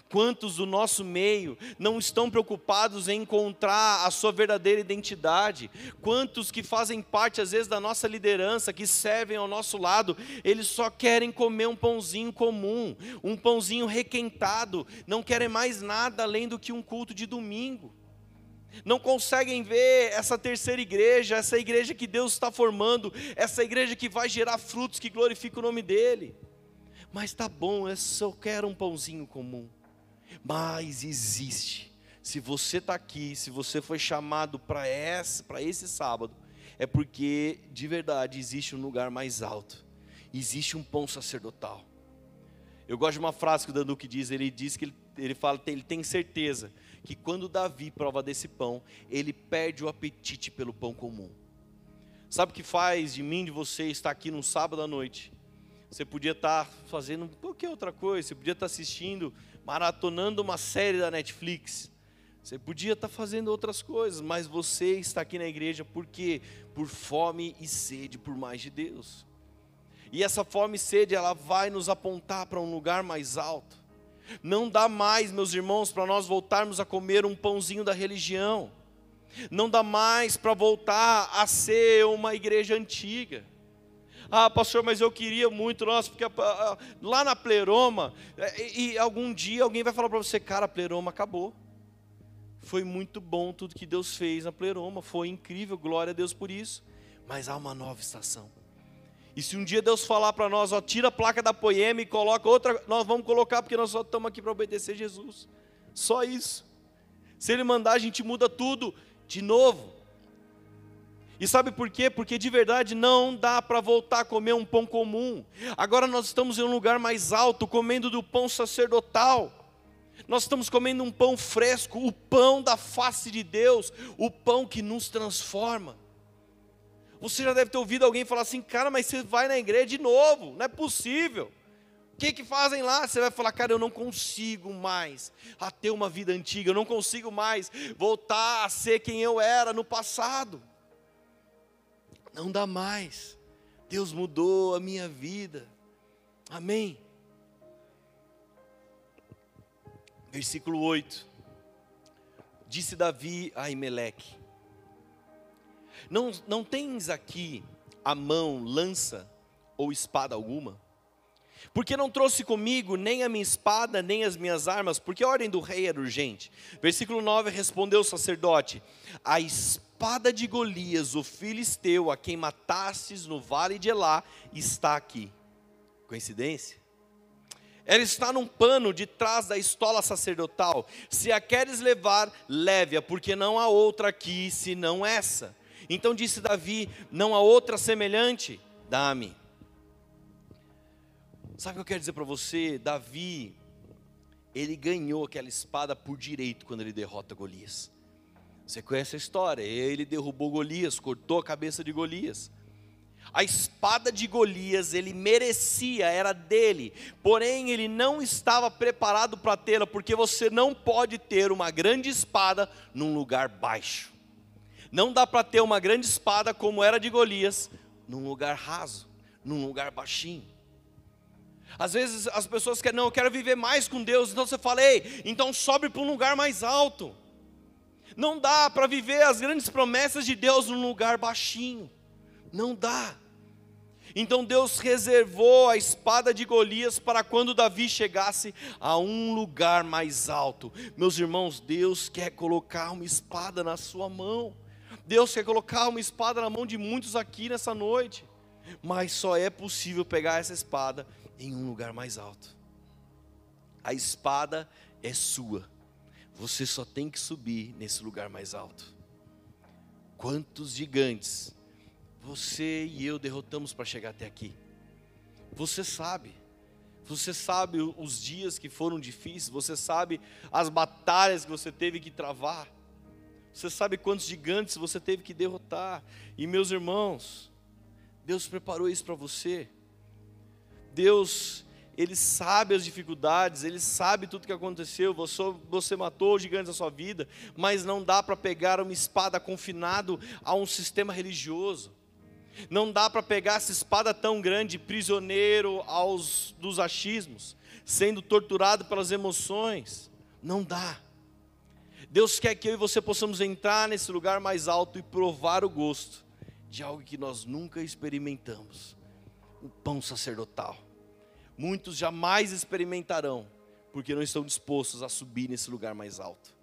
Quantos do nosso meio não estão preocupados em encontrar a sua verdadeira identidade? Quantos que fazem parte, às vezes, da nossa liderança, que servem ao nosso lado, eles só querem comer um pãozinho comum, um pãozinho requentado, não querem mais nada além do que um culto de domingo. Não conseguem ver essa terceira igreja, essa igreja que Deus está formando, essa igreja que vai gerar frutos que glorificam o nome dEle. Mas tá bom, eu só quero um pãozinho comum mas existe. Se você está aqui, se você foi chamado para esse, esse sábado, é porque de verdade existe um lugar mais alto, existe um pão sacerdotal. Eu gosto de uma frase que o Danduque diz, ele diz que ele, ele fala, ele tem certeza que quando Davi prova desse pão, ele perde o apetite pelo pão comum. Sabe o que faz de mim, de você, estar aqui num sábado à noite? Você podia estar fazendo qualquer outra coisa, você podia estar assistindo maratonando uma série da Netflix. Você podia estar fazendo outras coisas, mas você está aqui na igreja porque por fome e sede por mais de Deus. E essa fome e sede, ela vai nos apontar para um lugar mais alto. Não dá mais, meus irmãos, para nós voltarmos a comer um pãozinho da religião. Não dá mais para voltar a ser uma igreja antiga. Ah, pastor, mas eu queria muito, nossa, porque ah, ah, lá na pleroma, é, e, algum dia alguém vai falar para você, cara, a pleroma acabou. Foi muito bom tudo que Deus fez na pleroma, foi incrível, glória a Deus por isso. Mas há uma nova estação. E se um dia Deus falar para nós, ó, tira a placa da poema e coloca outra, nós vamos colocar porque nós só estamos aqui para obedecer Jesus. Só isso. Se Ele mandar, a gente muda tudo de novo. E sabe por quê? Porque de verdade não dá para voltar a comer um pão comum. Agora nós estamos em um lugar mais alto, comendo do pão sacerdotal. Nós estamos comendo um pão fresco, o pão da face de Deus, o pão que nos transforma. Você já deve ter ouvido alguém falar assim, cara, mas você vai na igreja de novo, não é possível. O que, que fazem lá? Você vai falar, cara, eu não consigo mais a ter uma vida antiga, eu não consigo mais voltar a ser quem eu era no passado. Não dá mais. Deus mudou a minha vida. Amém. Versículo 8. Disse Davi a Imeleque: não, não tens aqui a mão lança ou espada alguma? Porque não trouxe comigo nem a minha espada, nem as minhas armas, porque a ordem do rei era urgente. Versículo 9: Respondeu o sacerdote: A espada espada de Golias, o filisteu, a quem matastes no vale de Elá, está aqui. Coincidência? Ela está num pano de trás da estola sacerdotal. Se a queres levar, leve-a, porque não há outra aqui senão essa. Então disse Davi: Não há outra semelhante, dá-me. Sabe o que eu quero dizer para você? Davi, ele ganhou aquela espada por direito quando ele derrota Golias. Você conhece a história? Ele derrubou Golias, cortou a cabeça de Golias. A espada de Golias ele merecia, era dele, porém ele não estava preparado para tê-la, porque você não pode ter uma grande espada num lugar baixo. Não dá para ter uma grande espada como era de Golias, num lugar raso, num lugar baixinho. Às vezes as pessoas querem, não, eu quero viver mais com Deus, então você fala, ei, então sobe para um lugar mais alto. Não dá para viver as grandes promessas de Deus num lugar baixinho. Não dá. Então Deus reservou a espada de Golias para quando Davi chegasse a um lugar mais alto. Meus irmãos, Deus quer colocar uma espada na sua mão. Deus quer colocar uma espada na mão de muitos aqui nessa noite. Mas só é possível pegar essa espada em um lugar mais alto. A espada é sua. Você só tem que subir nesse lugar mais alto. Quantos gigantes você e eu derrotamos para chegar até aqui? Você sabe. Você sabe os dias que foram difíceis, você sabe as batalhas que você teve que travar. Você sabe quantos gigantes você teve que derrotar. E meus irmãos, Deus preparou isso para você. Deus ele sabe as dificuldades, Ele sabe tudo que aconteceu. Você, você matou os gigantes da sua vida, mas não dá para pegar uma espada confinado a um sistema religioso. Não dá para pegar essa espada tão grande, prisioneiro aos dos achismos, sendo torturado pelas emoções. Não dá. Deus quer que eu e você possamos entrar nesse lugar mais alto e provar o gosto de algo que nós nunca experimentamos o pão sacerdotal. Muitos jamais experimentarão, porque não estão dispostos a subir nesse lugar mais alto.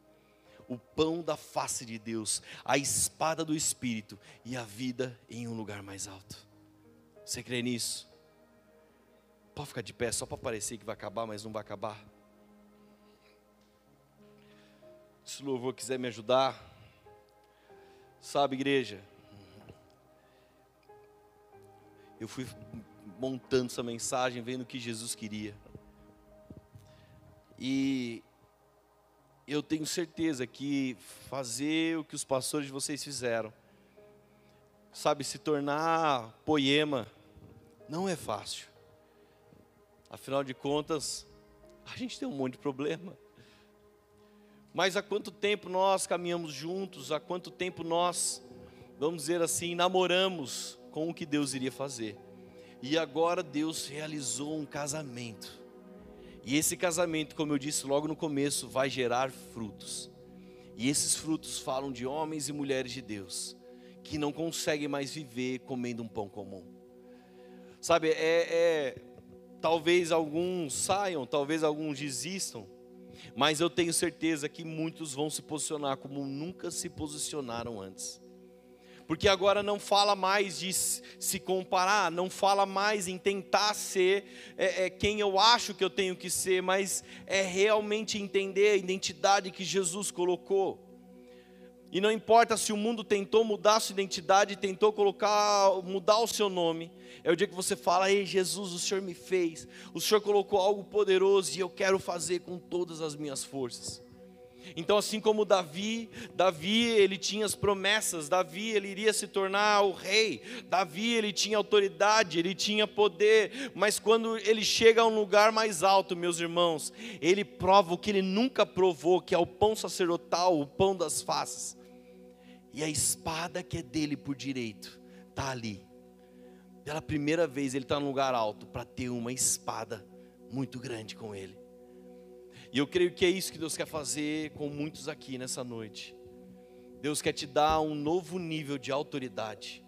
O pão da face de Deus, a espada do Espírito e a vida em um lugar mais alto. Você crê nisso? Pode ficar de pé só para parecer que vai acabar, mas não vai acabar. Se o louvor quiser me ajudar, sabe, igreja, eu fui montando essa mensagem, vendo o que Jesus queria. E eu tenho certeza que fazer o que os pastores de vocês fizeram, sabe, se tornar poema, não é fácil. Afinal de contas, a gente tem um monte de problema. Mas há quanto tempo nós caminhamos juntos, há quanto tempo nós, vamos dizer assim, namoramos com o que Deus iria fazer. E agora Deus realizou um casamento. E esse casamento, como eu disse logo no começo, vai gerar frutos. E esses frutos falam de homens e mulheres de Deus que não conseguem mais viver comendo um pão comum. Sabe, é, é talvez alguns saiam, talvez alguns desistam, mas eu tenho certeza que muitos vão se posicionar como nunca se posicionaram antes porque agora não fala mais de se comparar, não fala mais em tentar ser é, é, quem eu acho que eu tenho que ser, mas é realmente entender a identidade que Jesus colocou. E não importa se o mundo tentou mudar sua identidade, tentou colocar, mudar o seu nome. É o dia que você fala: "Ei, Jesus, o Senhor me fez. O Senhor colocou algo poderoso e eu quero fazer com todas as minhas forças." Então, assim como Davi, Davi ele tinha as promessas, Davi ele iria se tornar o rei, Davi ele tinha autoridade, ele tinha poder, mas quando ele chega a um lugar mais alto, meus irmãos, ele prova o que ele nunca provou, que é o pão sacerdotal, o pão das faces. E a espada que é dele por direito está ali. Pela primeira vez ele está num lugar alto para ter uma espada muito grande com ele. E eu creio que é isso que Deus quer fazer com muitos aqui nessa noite. Deus quer te dar um novo nível de autoridade.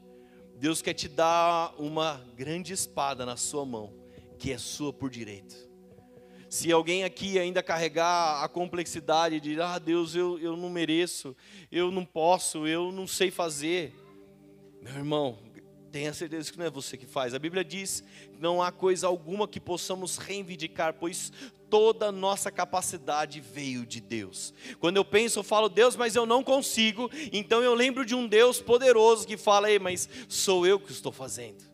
Deus quer te dar uma grande espada na sua mão, que é sua por direito. Se alguém aqui ainda carregar a complexidade de, ah, Deus, eu, eu não mereço, eu não posso, eu não sei fazer, meu irmão, Tenha certeza que não é você que faz. A Bíblia diz não há coisa alguma que possamos reivindicar, pois toda a nossa capacidade veio de Deus. Quando eu penso, eu falo, Deus, mas eu não consigo, então eu lembro de um Deus poderoso que fala, ei, mas sou eu que estou fazendo.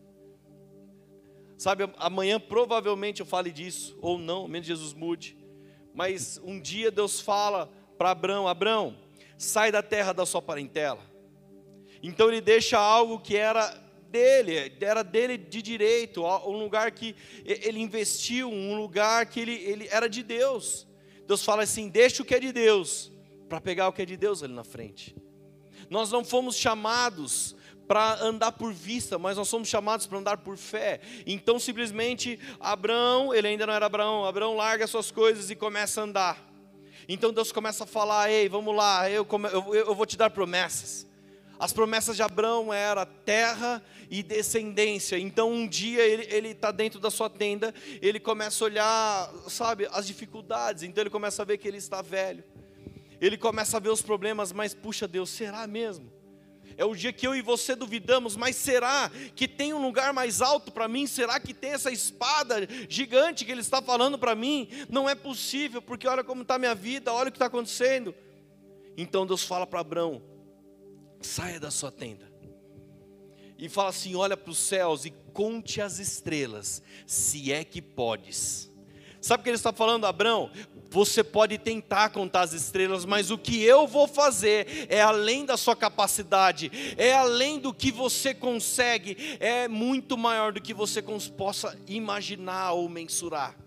Sabe, amanhã provavelmente eu fale disso, ou não, menos Jesus mude. Mas um dia Deus fala para Abraão: Abraão, sai da terra da sua parentela. Então ele deixa algo que era dele, era dele de direito, um lugar que ele investiu, um lugar que ele, ele era de Deus. Deus fala assim: deixa o que é de Deus, para pegar o que é de Deus ali na frente. Nós não fomos chamados para andar por vista, mas nós somos chamados para andar por fé. Então, simplesmente, Abraão, ele ainda não era Abraão, Abraão larga suas coisas e começa a andar. Então Deus começa a falar: Ei, vamos lá, eu, eu, eu vou te dar promessas. As promessas de Abraão era terra e descendência. Então um dia ele está dentro da sua tenda, ele começa a olhar, sabe, as dificuldades. Então ele começa a ver que ele está velho. Ele começa a ver os problemas, mas puxa Deus, será mesmo? É o dia que eu e você duvidamos, mas será que tem um lugar mais alto para mim? Será que tem essa espada gigante que ele está falando para mim? Não é possível, porque olha como está a minha vida, olha o que está acontecendo. Então Deus fala para Abraão: saia da sua tenda. E fala assim: olha para os céus e conte as estrelas, se é que podes. Sabe o que ele está falando, Abraão? Você pode tentar contar as estrelas, mas o que eu vou fazer é além da sua capacidade, é além do que você consegue, é muito maior do que você possa imaginar ou mensurar.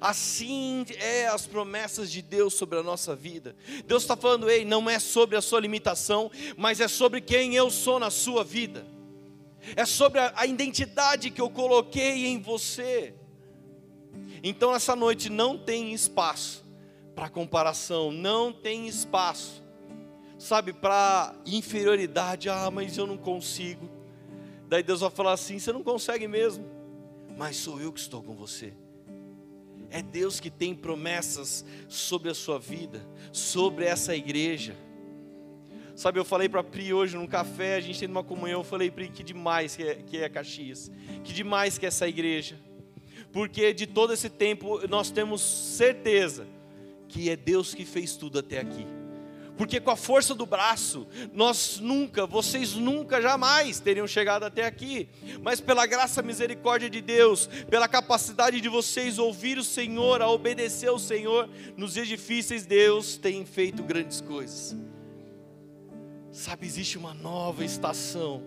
Assim é as promessas de Deus sobre a nossa vida. Deus está falando, ei, não é sobre a sua limitação, mas é sobre quem eu sou na sua vida. é sobre a, a identidade que eu coloquei em você. Então, essa noite não tem espaço para comparação, não tem espaço, sabe, para inferioridade. Ah, mas eu não consigo. Daí Deus vai falar assim: você não consegue mesmo, mas sou eu que estou com você. É Deus que tem promessas sobre a sua vida, sobre essa igreja. Sabe, eu falei para Pri hoje num café, a gente tem uma comunhão, eu falei, Pri, que demais que é, que é Caxias, que demais que é essa igreja. Porque de todo esse tempo nós temos certeza que é Deus que fez tudo até aqui. Porque com a força do braço, nós nunca, vocês nunca, jamais teriam chegado até aqui. Mas pela graça e misericórdia de Deus, pela capacidade de vocês ouvir o Senhor, a obedecer ao Senhor, nos dias difíceis, Deus tem feito grandes coisas. Sabe, existe uma nova estação.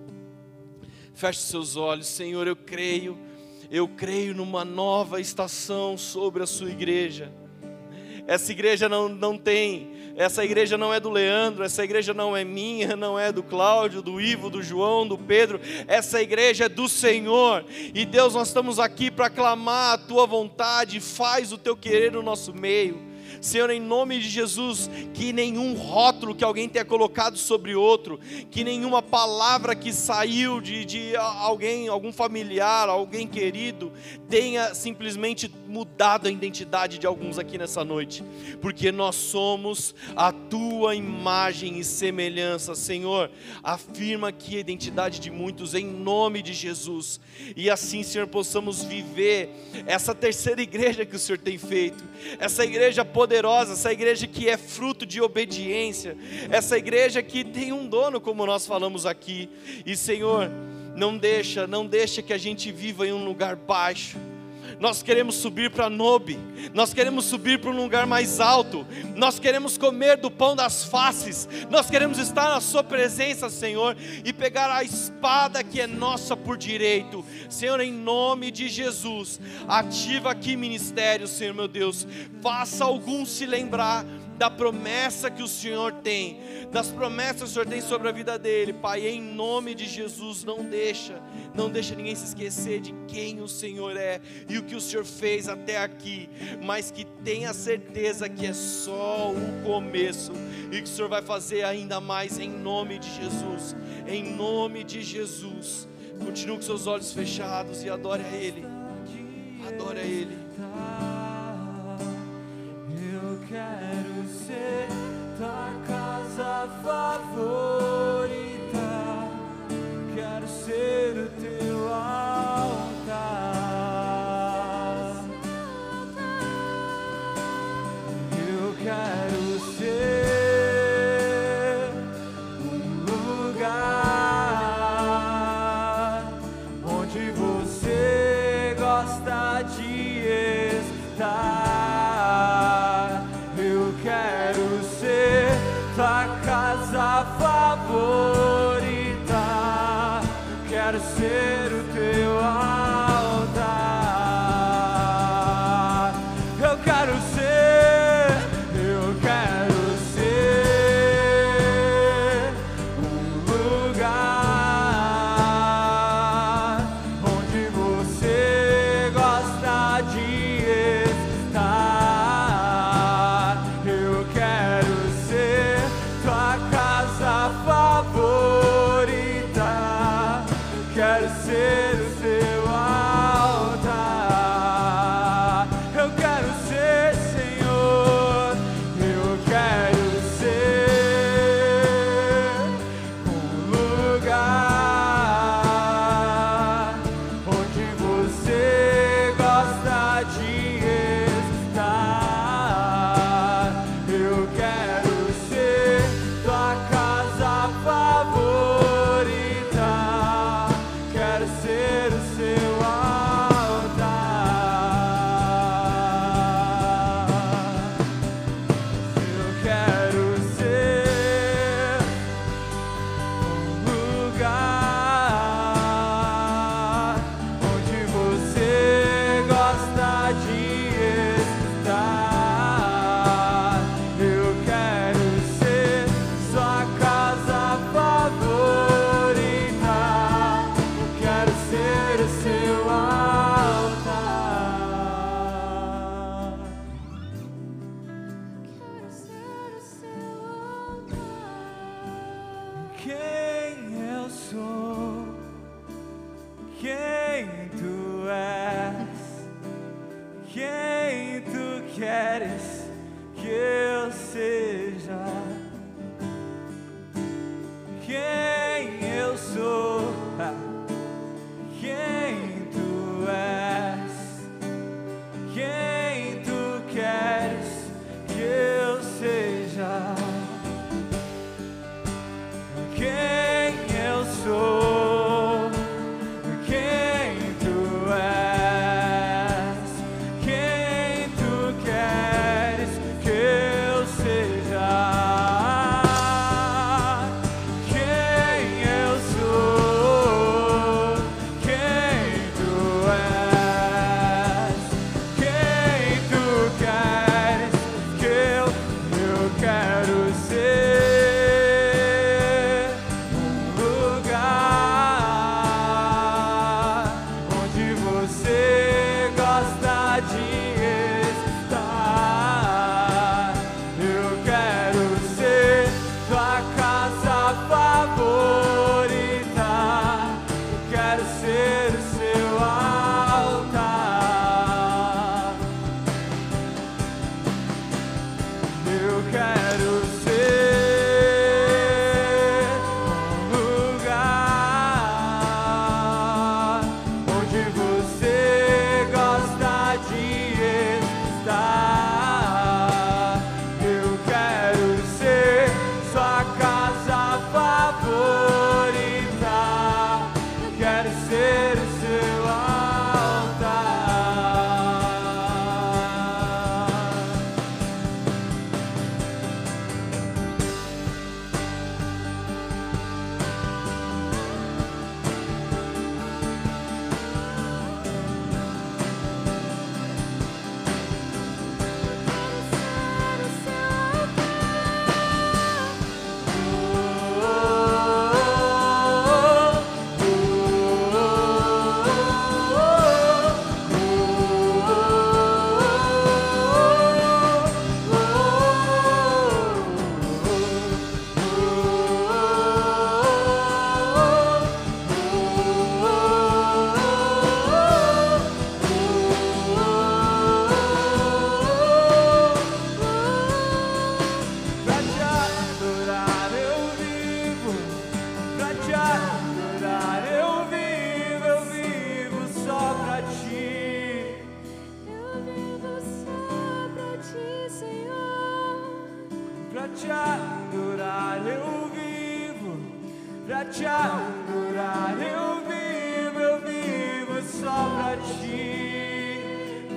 Feche seus olhos, Senhor, eu creio, eu creio numa nova estação sobre a sua igreja. Essa igreja não, não tem, essa igreja não é do Leandro, essa igreja não é minha, não é do Cláudio, do Ivo, do João, do Pedro, essa igreja é do Senhor. E Deus, nós estamos aqui para clamar a tua vontade, faz o teu querer no nosso meio. Senhor, em nome de Jesus, que nenhum rótulo que alguém tenha colocado sobre outro, que nenhuma palavra que saiu de, de alguém, algum familiar, alguém querido, tenha simplesmente mudado a identidade de alguns aqui nessa noite, porque nós somos a tua imagem e semelhança, Senhor. Afirma aqui a identidade de muitos em nome de Jesus, e assim, Senhor, possamos viver essa terceira igreja que o Senhor tem feito, essa igreja poderosa, essa igreja que é fruto de obediência, essa igreja que tem um dono, como nós falamos aqui, e Senhor, não deixa, não deixa que a gente viva em um lugar baixo nós queremos subir para Nobe, nós queremos subir para um lugar mais alto, nós queremos comer do pão das faces, nós queremos estar na Sua presença, Senhor, e pegar a espada que é nossa por direito, Senhor, em nome de Jesus, ativa aqui ministério, Senhor meu Deus, faça algum se lembrar da promessa que o Senhor tem, das promessas que o Senhor tem sobre a vida dele, Pai, em nome de Jesus, não deixa, não deixa ninguém se esquecer de quem o Senhor é e o que o Senhor fez até aqui, mas que tenha certeza que é só o começo e que o Senhor vai fazer ainda mais em nome de Jesus, em nome de Jesus. Continue com seus olhos fechados e adore a Ele, adore a Ele. Eu quero tua casa favorita. Quero ser teu altar. Eu quero Quero ser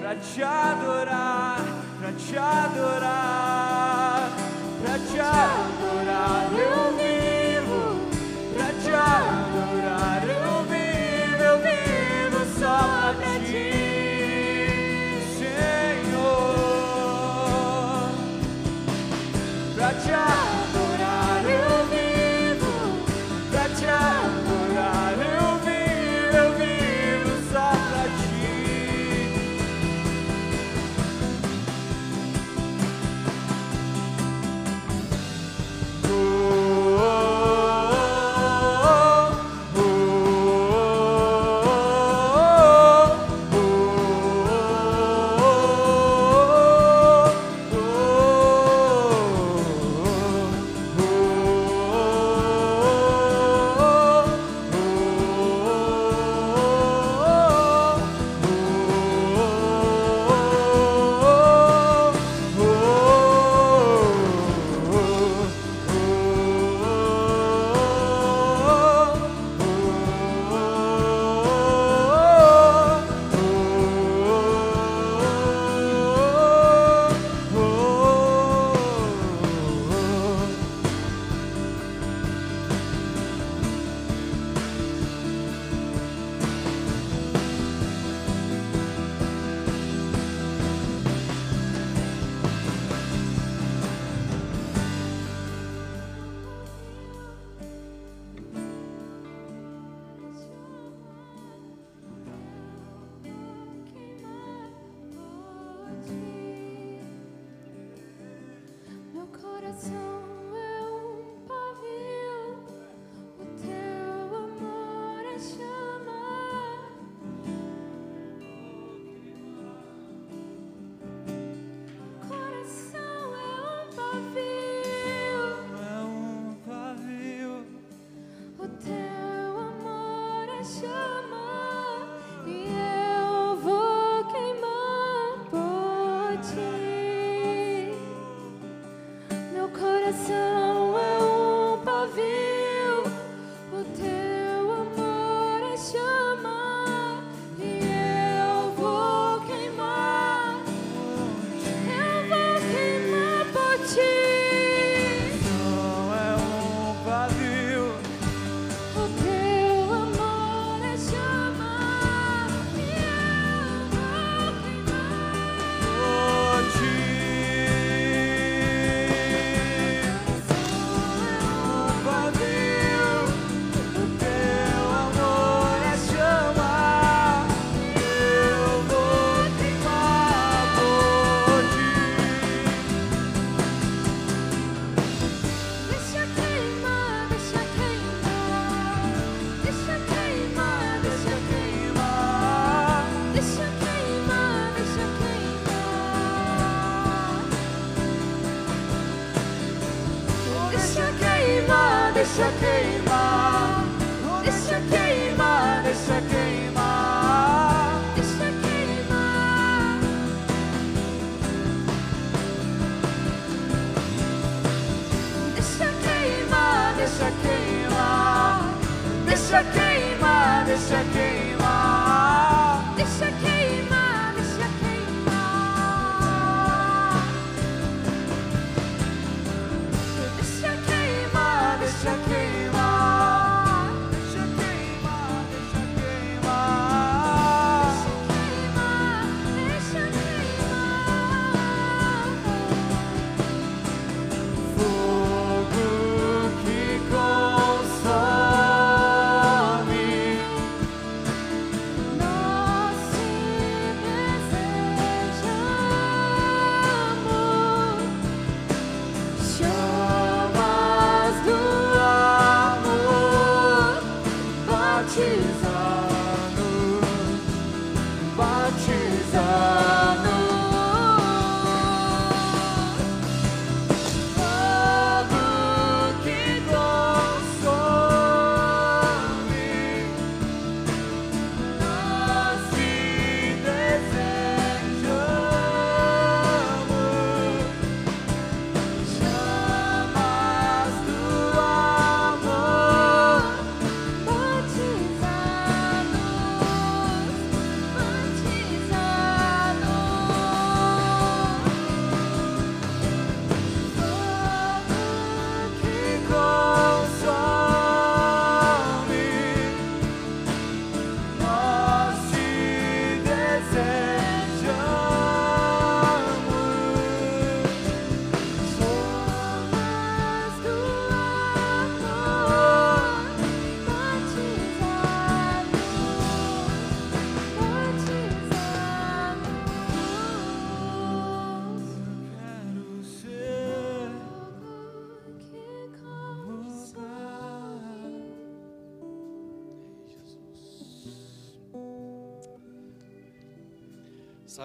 pra te adorar, pra te adorar, pra te adorar. Eu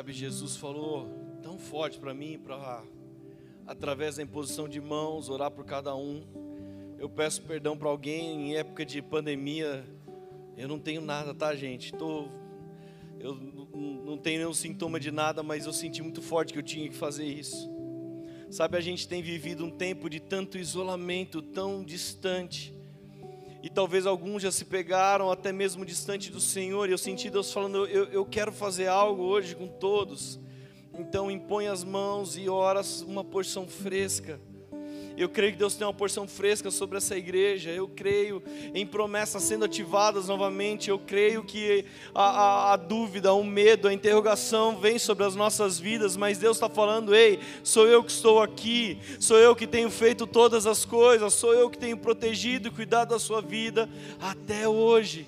Sabe, Jesus falou tão forte para mim, para através da imposição de mãos, orar por cada um. Eu peço perdão para alguém em época de pandemia. Eu não tenho nada, tá, gente? Tô, eu não tenho nenhum sintoma de nada, mas eu senti muito forte que eu tinha que fazer isso. Sabe, a gente tem vivido um tempo de tanto isolamento, tão distante. E talvez alguns já se pegaram até mesmo distante do Senhor. E eu senti Deus falando: eu, eu quero fazer algo hoje com todos. Então impõe as mãos e ora uma porção fresca. Eu creio que Deus tem uma porção fresca sobre essa igreja. Eu creio em promessas sendo ativadas novamente. Eu creio que a, a- a dúvida, o medo, a interrogação vem sobre as nossas vidas. Mas Deus está falando: ei, sou eu que estou aqui. Sou eu que tenho feito todas as coisas. Sou eu que tenho protegido e cuidado da sua vida até hoje.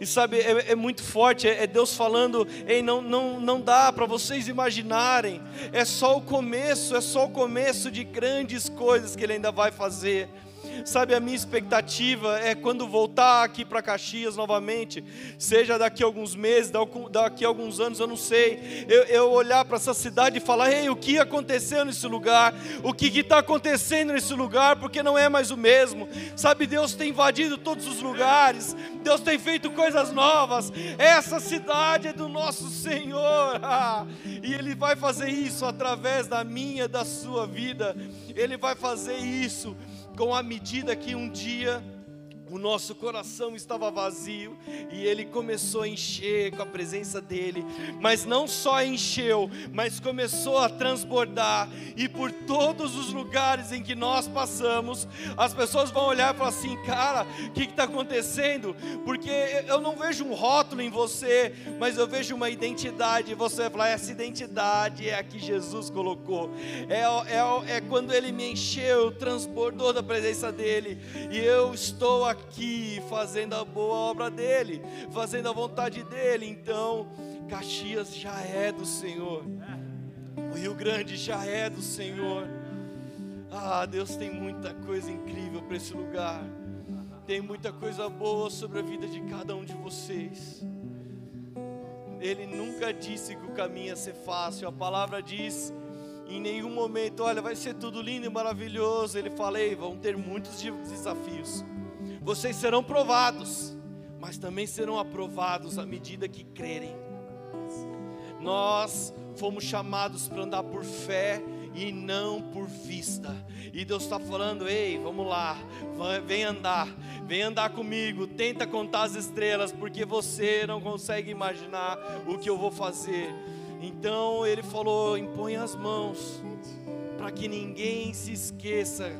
E sabe, é, é muito forte, é, é Deus falando, ei, não, não, não dá para vocês imaginarem, é só o começo, é só o começo de grandes coisas que Ele ainda vai fazer. Sabe, a minha expectativa é quando voltar aqui para Caxias novamente, seja daqui a alguns meses, daqui a alguns anos, eu não sei, eu, eu olhar para essa cidade e falar: ei, o que aconteceu nesse lugar? O que está acontecendo nesse lugar? Porque não é mais o mesmo. Sabe, Deus tem invadido todos os lugares, Deus tem feito coisas novas. Essa cidade é do nosso Senhor, e Ele vai fazer isso através da minha, da sua vida. Ele vai fazer isso com a medida que um dia o nosso coração estava vazio e ele começou a encher com a presença dele, mas não só encheu, mas começou a transbordar, e por todos os lugares em que nós passamos, as pessoas vão olhar e falar assim: cara, o que está acontecendo? Porque eu não vejo um rótulo em você, mas eu vejo uma identidade, e você vai falar: essa identidade é a que Jesus colocou, é, é, é quando ele me encheu, transbordou da presença dele, e eu estou aqui aqui fazendo a boa obra dele, fazendo a vontade dele. Então, Caxias já é do Senhor, o Rio Grande já é do Senhor. Ah, Deus tem muita coisa incrível para esse lugar, tem muita coisa boa sobre a vida de cada um de vocês. Ele nunca disse que o caminho ia ser fácil, a palavra diz em nenhum momento, olha, vai ser tudo lindo e maravilhoso. Ele fala, vão ter muitos desafios. Vocês serão provados, mas também serão aprovados à medida que crerem. Nós fomos chamados para andar por fé e não por vista. E Deus está falando: ei, vamos lá, vem andar, vem andar comigo, tenta contar as estrelas, porque você não consegue imaginar o que eu vou fazer. Então ele falou: impõe as mãos, para que ninguém se esqueça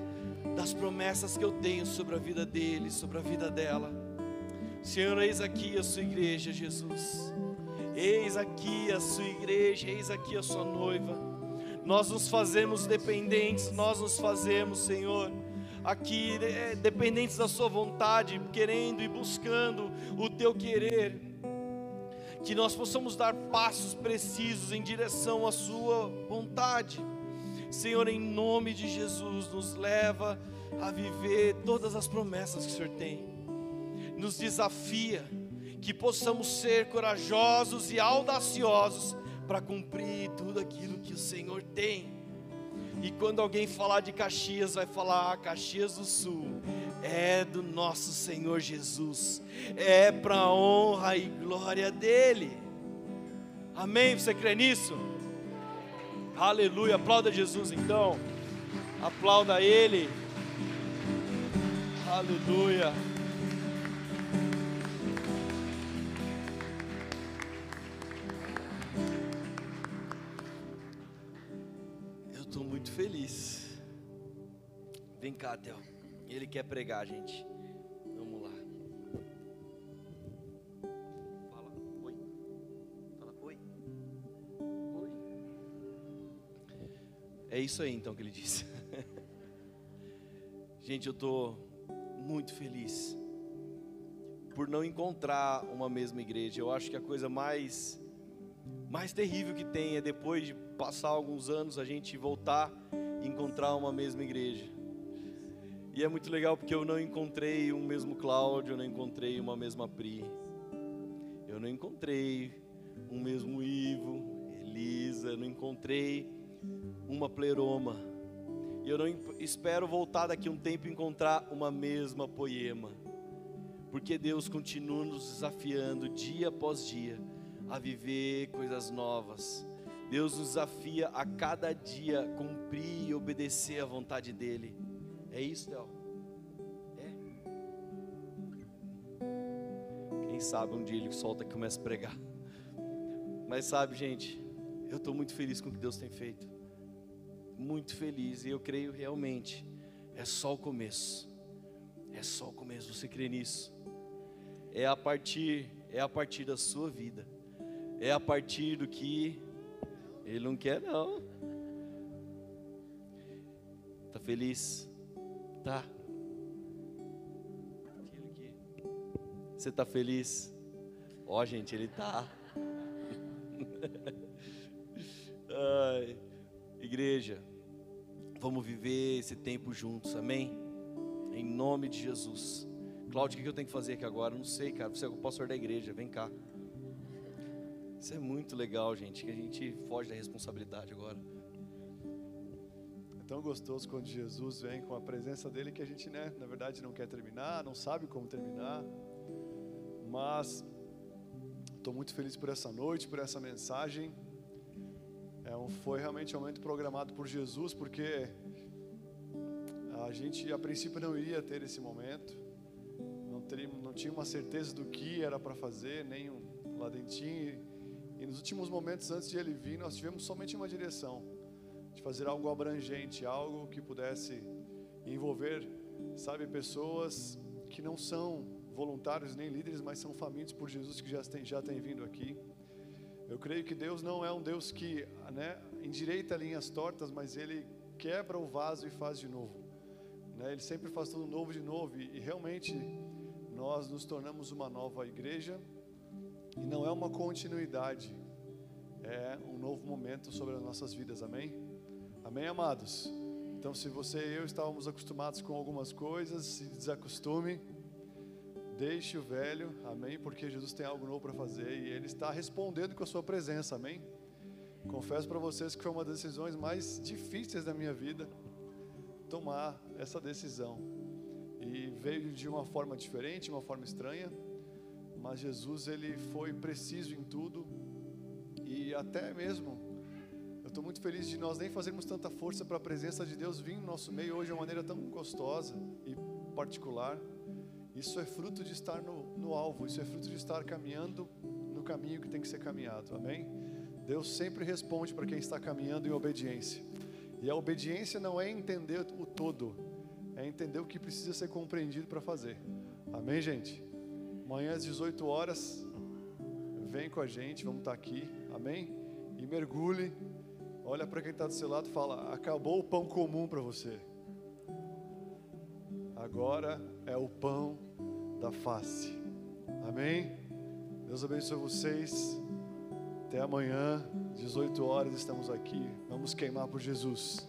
das promessas que eu tenho sobre a vida dele, sobre a vida dela. Senhor, eis aqui a sua igreja, Jesus. Eis aqui a sua igreja, eis aqui a sua noiva. Nós nos fazemos dependentes, nós nos fazemos, Senhor, aqui é, dependentes da Sua vontade, querendo e buscando o Teu querer. Que nós possamos dar passos precisos em direção à Sua vontade. Senhor, em nome de Jesus, nos leva a viver todas as promessas que o Senhor tem, nos desafia que possamos ser corajosos e audaciosos para cumprir tudo aquilo que o Senhor tem. E quando alguém falar de Caxias, vai falar: ah, Caxias do Sul é do nosso Senhor Jesus, é para honra e glória dEle. Amém? Você crê nisso? Aleluia, aplauda Jesus então. Aplauda Ele. Aleluia. Eu estou muito feliz. Vem cá, Theo. Ele quer pregar, gente. Isso aí então que ele disse. Gente, eu estou muito feliz por não encontrar uma mesma igreja. Eu acho que a coisa mais mais terrível que tem é depois de passar alguns anos a gente voltar e encontrar uma mesma igreja. E é muito legal porque eu não encontrei um mesmo Cláudio, eu não encontrei uma mesma Pri. Eu não encontrei um mesmo Ivo, Elisa, não encontrei uma pleroma. E eu não espero voltar daqui um tempo e encontrar uma mesma poema. Porque Deus continua nos desafiando dia após dia a viver coisas novas. Deus nos desafia a cada dia cumprir e obedecer à vontade dEle. É isso, Theo? É. Quem sabe um dia ele solta e começa a pregar. Mas sabe, gente, eu estou muito feliz com o que Deus tem feito muito feliz e eu creio realmente é só o começo. É só o começo. Você crê nisso? É a partir é a partir da sua vida. É a partir do que ele não quer não. Tá feliz? Tá. Você tá feliz? Ó, oh, gente, ele tá. Ai. Igreja, vamos viver esse tempo juntos, amém? Em nome de Jesus. Cláudio, o que eu tenho que fazer aqui agora? Não sei, cara. Você é o pastor da igreja, vem cá. Isso é muito legal, gente, que a gente foge da responsabilidade agora. É tão gostoso quando Jesus vem com a presença dele que a gente, né, na verdade não quer terminar, não sabe como terminar. Mas estou muito feliz por essa noite, por essa mensagem. Um, foi realmente um momento programado por Jesus, porque a gente a princípio não iria ter esse momento, não, teria, não tinha uma certeza do que era para fazer, nem um lá dentinho. E nos últimos momentos antes de ele vir, nós tivemos somente uma direção de fazer algo abrangente, algo que pudesse envolver, sabe, pessoas que não são voluntários nem líderes, mas são famintos por Jesus que já tem, já tem vindo aqui. Eu creio que Deus não é um Deus que né, endireita linhas tortas, mas Ele quebra o vaso e faz de novo. Né? Ele sempre faz tudo novo de novo e, e realmente nós nos tornamos uma nova igreja e não é uma continuidade, é um novo momento sobre as nossas vidas, amém? Amém, amados? Então, se você e eu estávamos acostumados com algumas coisas, se desacostume, deixe o velho, amém? Porque Jesus tem algo novo para fazer e Ele está respondendo com a sua presença, amém? Confesso para vocês que foi uma das decisões mais difíceis da minha vida, tomar essa decisão. E veio de uma forma diferente, uma forma estranha, mas Jesus ele foi preciso em tudo e até mesmo eu estou muito feliz de nós nem fazermos tanta força para a presença de Deus vir no nosso meio hoje de uma maneira tão gostosa e particular. Isso é fruto de estar no, no alvo, isso é fruto de estar caminhando no caminho que tem que ser caminhado, amém? Deus sempre responde para quem está caminhando em obediência. E a obediência não é entender o todo, é entender o que precisa ser compreendido para fazer. Amém, gente? Amanhã às 18 horas, vem com a gente, vamos estar aqui, amém? E mergulhe, olha para quem está do seu lado e fala: acabou o pão comum para você. Agora é o pão da face. Amém? Deus abençoe vocês. Até amanhã, 18 horas, estamos aqui. Vamos queimar por Jesus.